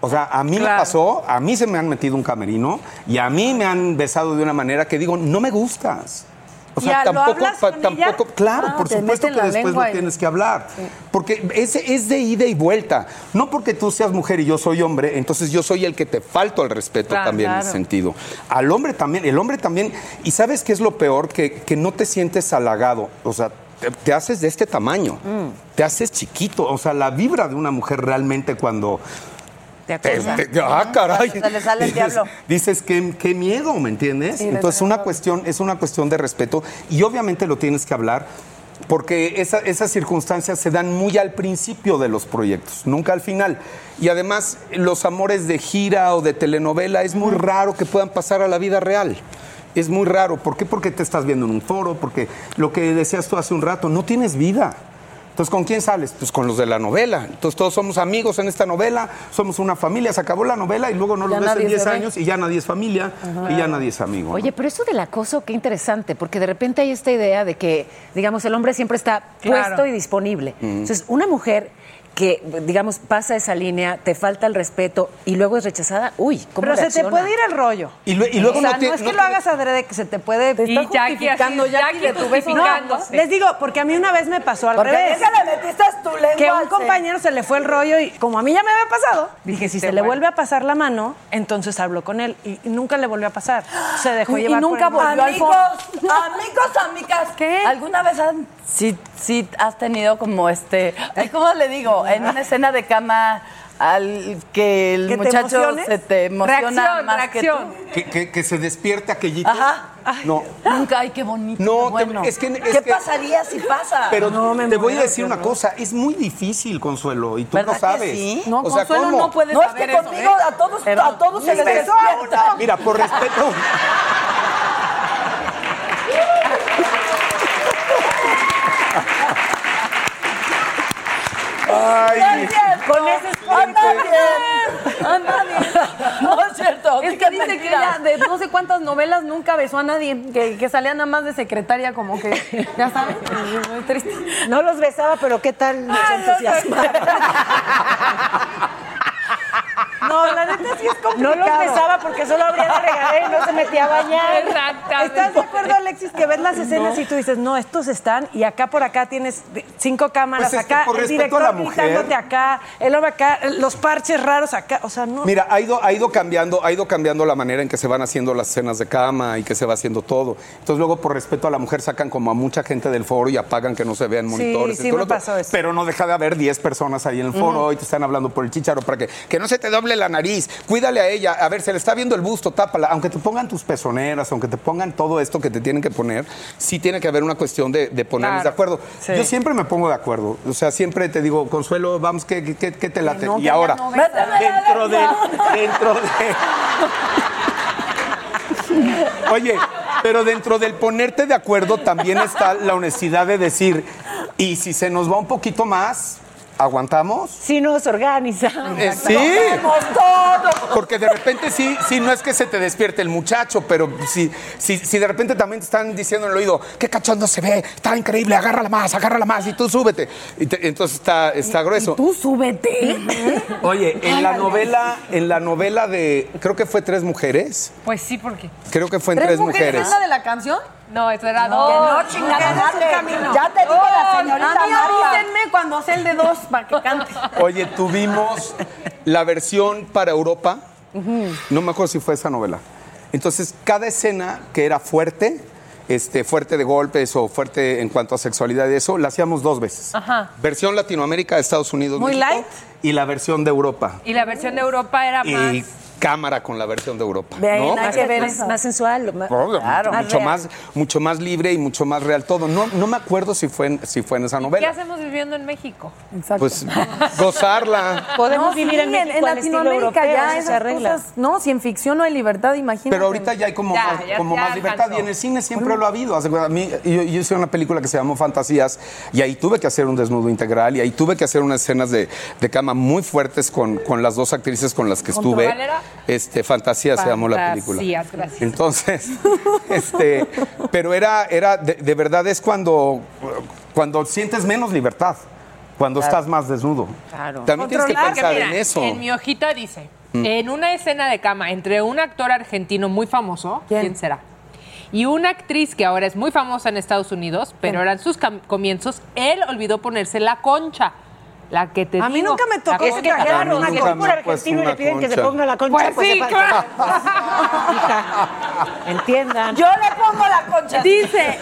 Speaker 11: O sea, a mí me pasó, a mí se me han metido un camerino y a mí me han besado de una manera que digo, no me gustas. O sea,
Speaker 1: Ya, ¿lo
Speaker 11: tampoco, pa- tampoco, claro,
Speaker 1: Ah,
Speaker 11: por supuesto que después lo tienes que hablar. Porque es, es de ida y vuelta. No porque tú seas mujer y yo soy hombre, entonces yo soy el que te falto al respeto
Speaker 1: Claro,
Speaker 11: también en ese sentido. Al hombre también, el hombre también. Y sabes qué es lo peor? Que, que no te sientes halagado. O sea, te, te haces de este tamaño.
Speaker 1: Mm.
Speaker 11: Te haces chiquito. O sea, la vibra de una mujer realmente cuando.
Speaker 5: Te
Speaker 11: te-
Speaker 5: acosa.
Speaker 11: te- ah, caray.
Speaker 5: Se le sale el
Speaker 11: Dices-
Speaker 5: diablo.
Speaker 11: Dices, qué, qué miedo, ¿me entiendes?
Speaker 5: Sí,
Speaker 11: Entonces, una cuestión, es una cuestión de respeto y obviamente lo tienes que hablar porque esa- esas circunstancias se dan muy al principio de los proyectos, nunca al final. Y además, los amores de gira o de telenovela es muy raro que puedan pasar a la vida real. Es muy raro. ¿Por qué? Porque te estás viendo en un foro, porque lo que decías tú hace un rato, no tienes vida. Entonces, ¿con quién sales? Pues con los de la novela. Entonces, todos somos amigos en esta novela, somos una familia, se acabó la novela y luego no
Speaker 3: Ya
Speaker 11: los ves en
Speaker 3: nadie
Speaker 11: 10
Speaker 3: se ve.
Speaker 11: años y ya nadie es familia y ya nadie es amigo. ¿no?
Speaker 3: Oye, pero eso del acoso, qué interesante, porque de repente hay esta idea de que, digamos, el hombre siempre está
Speaker 1: Claro.
Speaker 3: puesto y disponible.
Speaker 11: Mm.
Speaker 3: Entonces, una mujer que, digamos, pasa esa línea, te falta el respeto y luego es rechazada, uy, ¿cómo
Speaker 1: Pero se te puede ir el rollo.
Speaker 11: Y, lue- y luego
Speaker 1: o sea,
Speaker 11: no
Speaker 1: no,
Speaker 11: tiene-
Speaker 1: es que
Speaker 11: no
Speaker 1: lo hagas adrede, que se te puede...
Speaker 2: Te está justificando Jackie de tu beso.
Speaker 1: No, les digo, porque a mí una vez me pasó al
Speaker 2: Porque
Speaker 1: revés.
Speaker 2: a le metiste tu lengua
Speaker 1: Que
Speaker 2: al
Speaker 1: un compañero se le fue el rollo y como a mí ya me había pasado, dije, si se le vuelve a pasar la mano, entonces hablo con él. Y, y nunca le volvió a pasar. Se dejó
Speaker 2: Y- y
Speaker 1: llevar por
Speaker 2: nunca
Speaker 1: el-
Speaker 2: volvió al
Speaker 5: amigos, amigos, amigas.
Speaker 1: ¿Qué?
Speaker 5: ¿Alguna vez han, sí, sí has tenido como este, ay, ¿cómo le digo? En una escena de cama al que el
Speaker 1: ¿Que te
Speaker 5: muchacho se te emociona
Speaker 4: Reacción,
Speaker 5: más
Speaker 4: reacción.
Speaker 11: que, que- que se despierte aquellito.
Speaker 5: Ajá.
Speaker 11: No.
Speaker 5: tú. Nunca, ay, qué bonito.
Speaker 11: No,
Speaker 5: qué
Speaker 11: te-
Speaker 5: bueno.
Speaker 11: es que- es
Speaker 5: ¿Qué
Speaker 11: que-
Speaker 5: pasaría si pasa?
Speaker 11: Pero
Speaker 1: No, me
Speaker 11: te voy a decir una cosa, es muy difícil, Consuelo, y tú
Speaker 5: ¿Verdad
Speaker 11: lo
Speaker 5: que
Speaker 11: sabes.
Speaker 5: sí?
Speaker 2: No,
Speaker 11: o sea,
Speaker 2: Consuelo
Speaker 11: ¿cómo?
Speaker 2: no puede
Speaker 5: no, es que
Speaker 2: eso,
Speaker 5: conmigo
Speaker 2: ¿eh?
Speaker 5: a todos,
Speaker 2: Pero-
Speaker 5: a todos se les despierta.
Speaker 11: Mira, por respeto. Ay,
Speaker 2: Con ese
Speaker 5: Anda bien, anda bien. No es cierto.
Speaker 2: Es que dice que ella de no sé cuántas novelas nunca besó a nadie, que, que salía nada más de secretaria, como que, ya sabes, es muy triste.
Speaker 1: No los besaba, pero ¿qué tal? Se entusiasmaba. No, la neta sí es complicado. No los besaba porque solo abría la regadera y no se metía a bañar.
Speaker 4: Exactamente.
Speaker 1: ¿Estás de acuerdo, Alexis, que ves las escenas y tú dices, no, estos están y acá por acá tienes cinco cámaras,
Speaker 11: Pues es que
Speaker 1: acá
Speaker 11: por
Speaker 1: el director
Speaker 11: a la mujer.
Speaker 1: gritándote acá, el hombre acá, los parches raros acá, o sea, no.
Speaker 11: Mira, ha ido, ha ido cambiando, ha ido cambiando la manera en que se van haciendo las escenas de cama y que se va haciendo todo. Entonces luego por respeto a la mujer sacan como a mucha gente del foro y apagan que no se vean
Speaker 1: Sí,
Speaker 11: monitores. y
Speaker 1: sí
Speaker 11: todo
Speaker 1: me
Speaker 11: lo
Speaker 1: pasó eso.
Speaker 11: Pero no deja de haber 10 personas ahí en el foro
Speaker 1: Ujú.
Speaker 11: y te están hablando por el chicharo para que, que no se te doble la nariz. Cuídale a ella. A ver, se le está viendo el busto, tápala. Aunque te pongan tus pezoneras, aunque te pongan todo esto que te tienen que poner, sí tiene que haber una cuestión de, de ponernos
Speaker 1: Claro.
Speaker 11: de acuerdo.
Speaker 1: Sí.
Speaker 11: Yo siempre me pongo de acuerdo. O sea, siempre te digo, Consuelo, vamos, ¿qué, qué, qué te late?
Speaker 2: no,
Speaker 11: y ahora,
Speaker 2: no
Speaker 11: dentro de, dentro de. Oye, pero dentro del ponerte de acuerdo también está la honestidad de decir, y si se nos va un poquito más, ¿Aguantamos?
Speaker 3: Si nos organizamos.
Speaker 11: Eh, sí.
Speaker 3: Hacemos todo.
Speaker 11: Porque de repente sí, sí, no es que se te despierte el muchacho, pero si, si, si de repente también te están diciendo en el oído, qué cachondo se ve, está increíble, agárrala más, agárrala más y tú súbete. Y te- entonces está, está grueso.
Speaker 3: Tú súbete.
Speaker 11: Oye, en la novela, en la novela de, creo que fue Tres Mujeres,
Speaker 4: Pues sí, porque.
Speaker 11: creo que fue en Tres, Mujeres.
Speaker 2: ¿Es la de la canción?
Speaker 4: No, eso era
Speaker 2: No,
Speaker 4: dos.
Speaker 2: que no, chingada,
Speaker 4: el camino.
Speaker 2: Ya te dijo la
Speaker 4: Oh,
Speaker 2: señorita
Speaker 4: a mí avísenme
Speaker 2: cuando sea el de dos para que cante.
Speaker 11: Oye, tuvimos la versión para Europa, no me acuerdo si fue esa novela. Entonces, cada escena que era fuerte, este, fuerte de golpes o fuerte en cuanto a sexualidad y eso, la hacíamos dos veces.
Speaker 4: Ajá.
Speaker 11: Versión Latinoamérica de Estados Unidos.
Speaker 4: Muy
Speaker 11: México,
Speaker 4: light.
Speaker 11: Y la versión de Europa.
Speaker 4: Y la versión de Europa era más.
Speaker 11: Y cámara con la versión de Europa. ¿no?
Speaker 3: hay que ver más, más sensual. más-
Speaker 11: No,
Speaker 3: Claro.
Speaker 11: mucho,
Speaker 3: real.
Speaker 11: más, mucho más libre y mucho más real todo. No, no me acuerdo si fue en, si fue en esa
Speaker 4: ¿Qué
Speaker 11: novela.
Speaker 4: hacemos viviendo en México?
Speaker 11: Pues gozarla.
Speaker 3: Podemos
Speaker 2: No,
Speaker 3: vivir
Speaker 2: sí,
Speaker 3: en México
Speaker 2: en
Speaker 3: al
Speaker 2: Latinoamérica
Speaker 3: europeo,
Speaker 2: ya esas
Speaker 3: arregla.
Speaker 2: cosas, no, si en ficción no hay libertad, imagínate.
Speaker 11: Pero ahorita ya hay como,
Speaker 4: Ya,
Speaker 11: más,
Speaker 4: ya-
Speaker 11: como
Speaker 4: ya
Speaker 11: más libertad
Speaker 4: alcanzó.
Speaker 11: y en el cine siempre lo ha habido. A mí- yo, yo hice una película que se llamó Fantasías y ahí tuve que hacer un desnudo integral y ahí tuve que hacer unas escenas de, de cama muy fuertes con, con las dos actrices con las que
Speaker 4: ¿Con tu
Speaker 11: estuve.
Speaker 4: Valera?
Speaker 11: Este, Fantasías se llamó la película.
Speaker 4: Fantasías, gracias.
Speaker 11: Entonces, este, pero era, era de, de verdad es cuando, cuando sientes menos libertad, cuando estás más desnudo.
Speaker 4: Claro.
Speaker 11: También tienes que pensar
Speaker 4: mira,
Speaker 11: en eso.
Speaker 4: En mi hojita dice,
Speaker 11: Mm.
Speaker 4: en una escena de cama entre un actor argentino muy famoso, ¿quién, será? Y una actriz que ahora es muy famosa en Estados Unidos, pero eran sus comienzos, él olvidó ponerse la concha. La que te
Speaker 1: A mí
Speaker 4: digo.
Speaker 1: nunca me tocó que
Speaker 4: que
Speaker 1: trajeran
Speaker 4: trajeron
Speaker 1: una
Speaker 4: que
Speaker 1: por argentino y le piden que se ponga la concha.
Speaker 4: Pues
Speaker 1: pues,
Speaker 4: sí, claro.
Speaker 3: Entiendan.
Speaker 2: Yo le pongo la concha.
Speaker 4: Dice.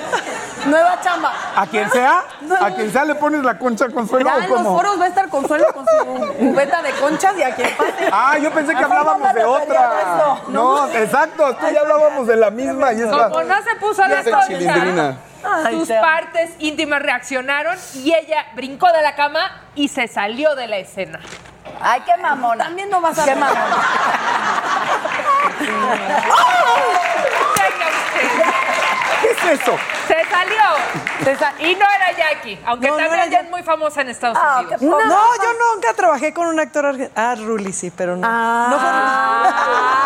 Speaker 2: Nueva chamba.
Speaker 11: ¿A quien sea? ¿A quien sea le pones la concha consuelo
Speaker 2: Ya
Speaker 11: o
Speaker 2: en los
Speaker 11: cómo?
Speaker 2: foros va a estar Consuelo con su cubeta de conchas y a quien pase.
Speaker 11: Ah, yo pensé que hablábamos de otra. No, exacto, tú ya hablábamos de la misma y esta.
Speaker 4: Como no se puso la concha.
Speaker 2: Ay,
Speaker 4: sus
Speaker 2: te
Speaker 4: partes íntimas reaccionaron y ella brincó de la cama y se salió de la escena.
Speaker 5: Ay, qué mamona.
Speaker 2: También no vas a
Speaker 5: Qué
Speaker 2: ver.
Speaker 5: mamona.
Speaker 11: ¿Qué es eso?
Speaker 4: Se salió. Se y no era Jackie, aunque
Speaker 1: No,
Speaker 4: también ya es muy famosa en Estados
Speaker 5: Ah,
Speaker 4: Unidos.
Speaker 1: No, yo nunca trabajé con un actor argentino. Ah, Ruli sí, pero no. No fue
Speaker 4: Ah,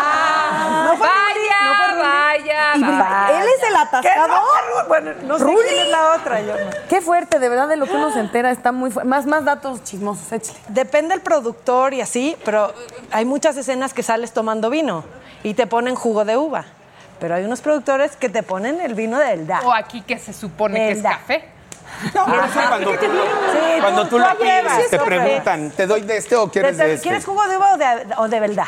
Speaker 2: Y
Speaker 4: vaya.
Speaker 2: él es el
Speaker 1: ¿Qué?
Speaker 2: atascador.
Speaker 1: No, bueno, no sé quién es la otra, yo no.
Speaker 2: Qué fuerte, de verdad, de lo que uno se entera está muy fuerte. Más, más datos chismosos, échale.
Speaker 1: Depende del productor y así, pero hay muchas escenas que sales tomando vino y te ponen jugo de uva. Pero hay unos productores que te ponen el vino del da.
Speaker 4: O aquí que se supone que es café.
Speaker 11: Ah, sí, cuando,
Speaker 1: Sí,
Speaker 11: cuando tú la
Speaker 1: llevas,
Speaker 11: pides, te
Speaker 1: eso
Speaker 11: preguntan, ¿te doy de este o quieres de
Speaker 1: te-
Speaker 11: este?
Speaker 1: ¿Quieres jugo de uva o de, o de verdad?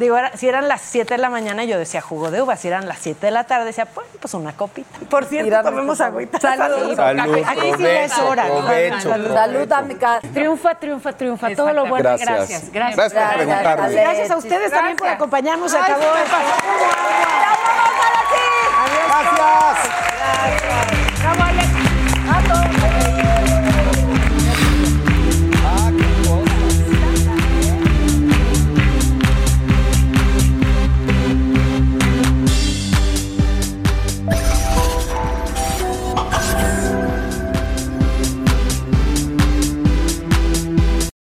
Speaker 1: Digo, era- si eran las 7 de la mañana, yo decía jugo de uva. Si eran las 7 de la tarde, decía, pues, pues una copita. Por cierto, tomemos agüita.
Speaker 2: Salud.
Speaker 11: Salud,
Speaker 1: Aquí sí ya es hora. Salud.
Speaker 2: Amiga.
Speaker 3: Triunfa, triunfa, triunfa. Todo lo bueno.
Speaker 11: Gracias.
Speaker 3: Gracias. Gracias.
Speaker 11: Gracias por preguntarme.
Speaker 1: Gracias a ustedes también por acompañarnos. Se
Speaker 2: Ay,
Speaker 1: acabó.
Speaker 11: Gracias.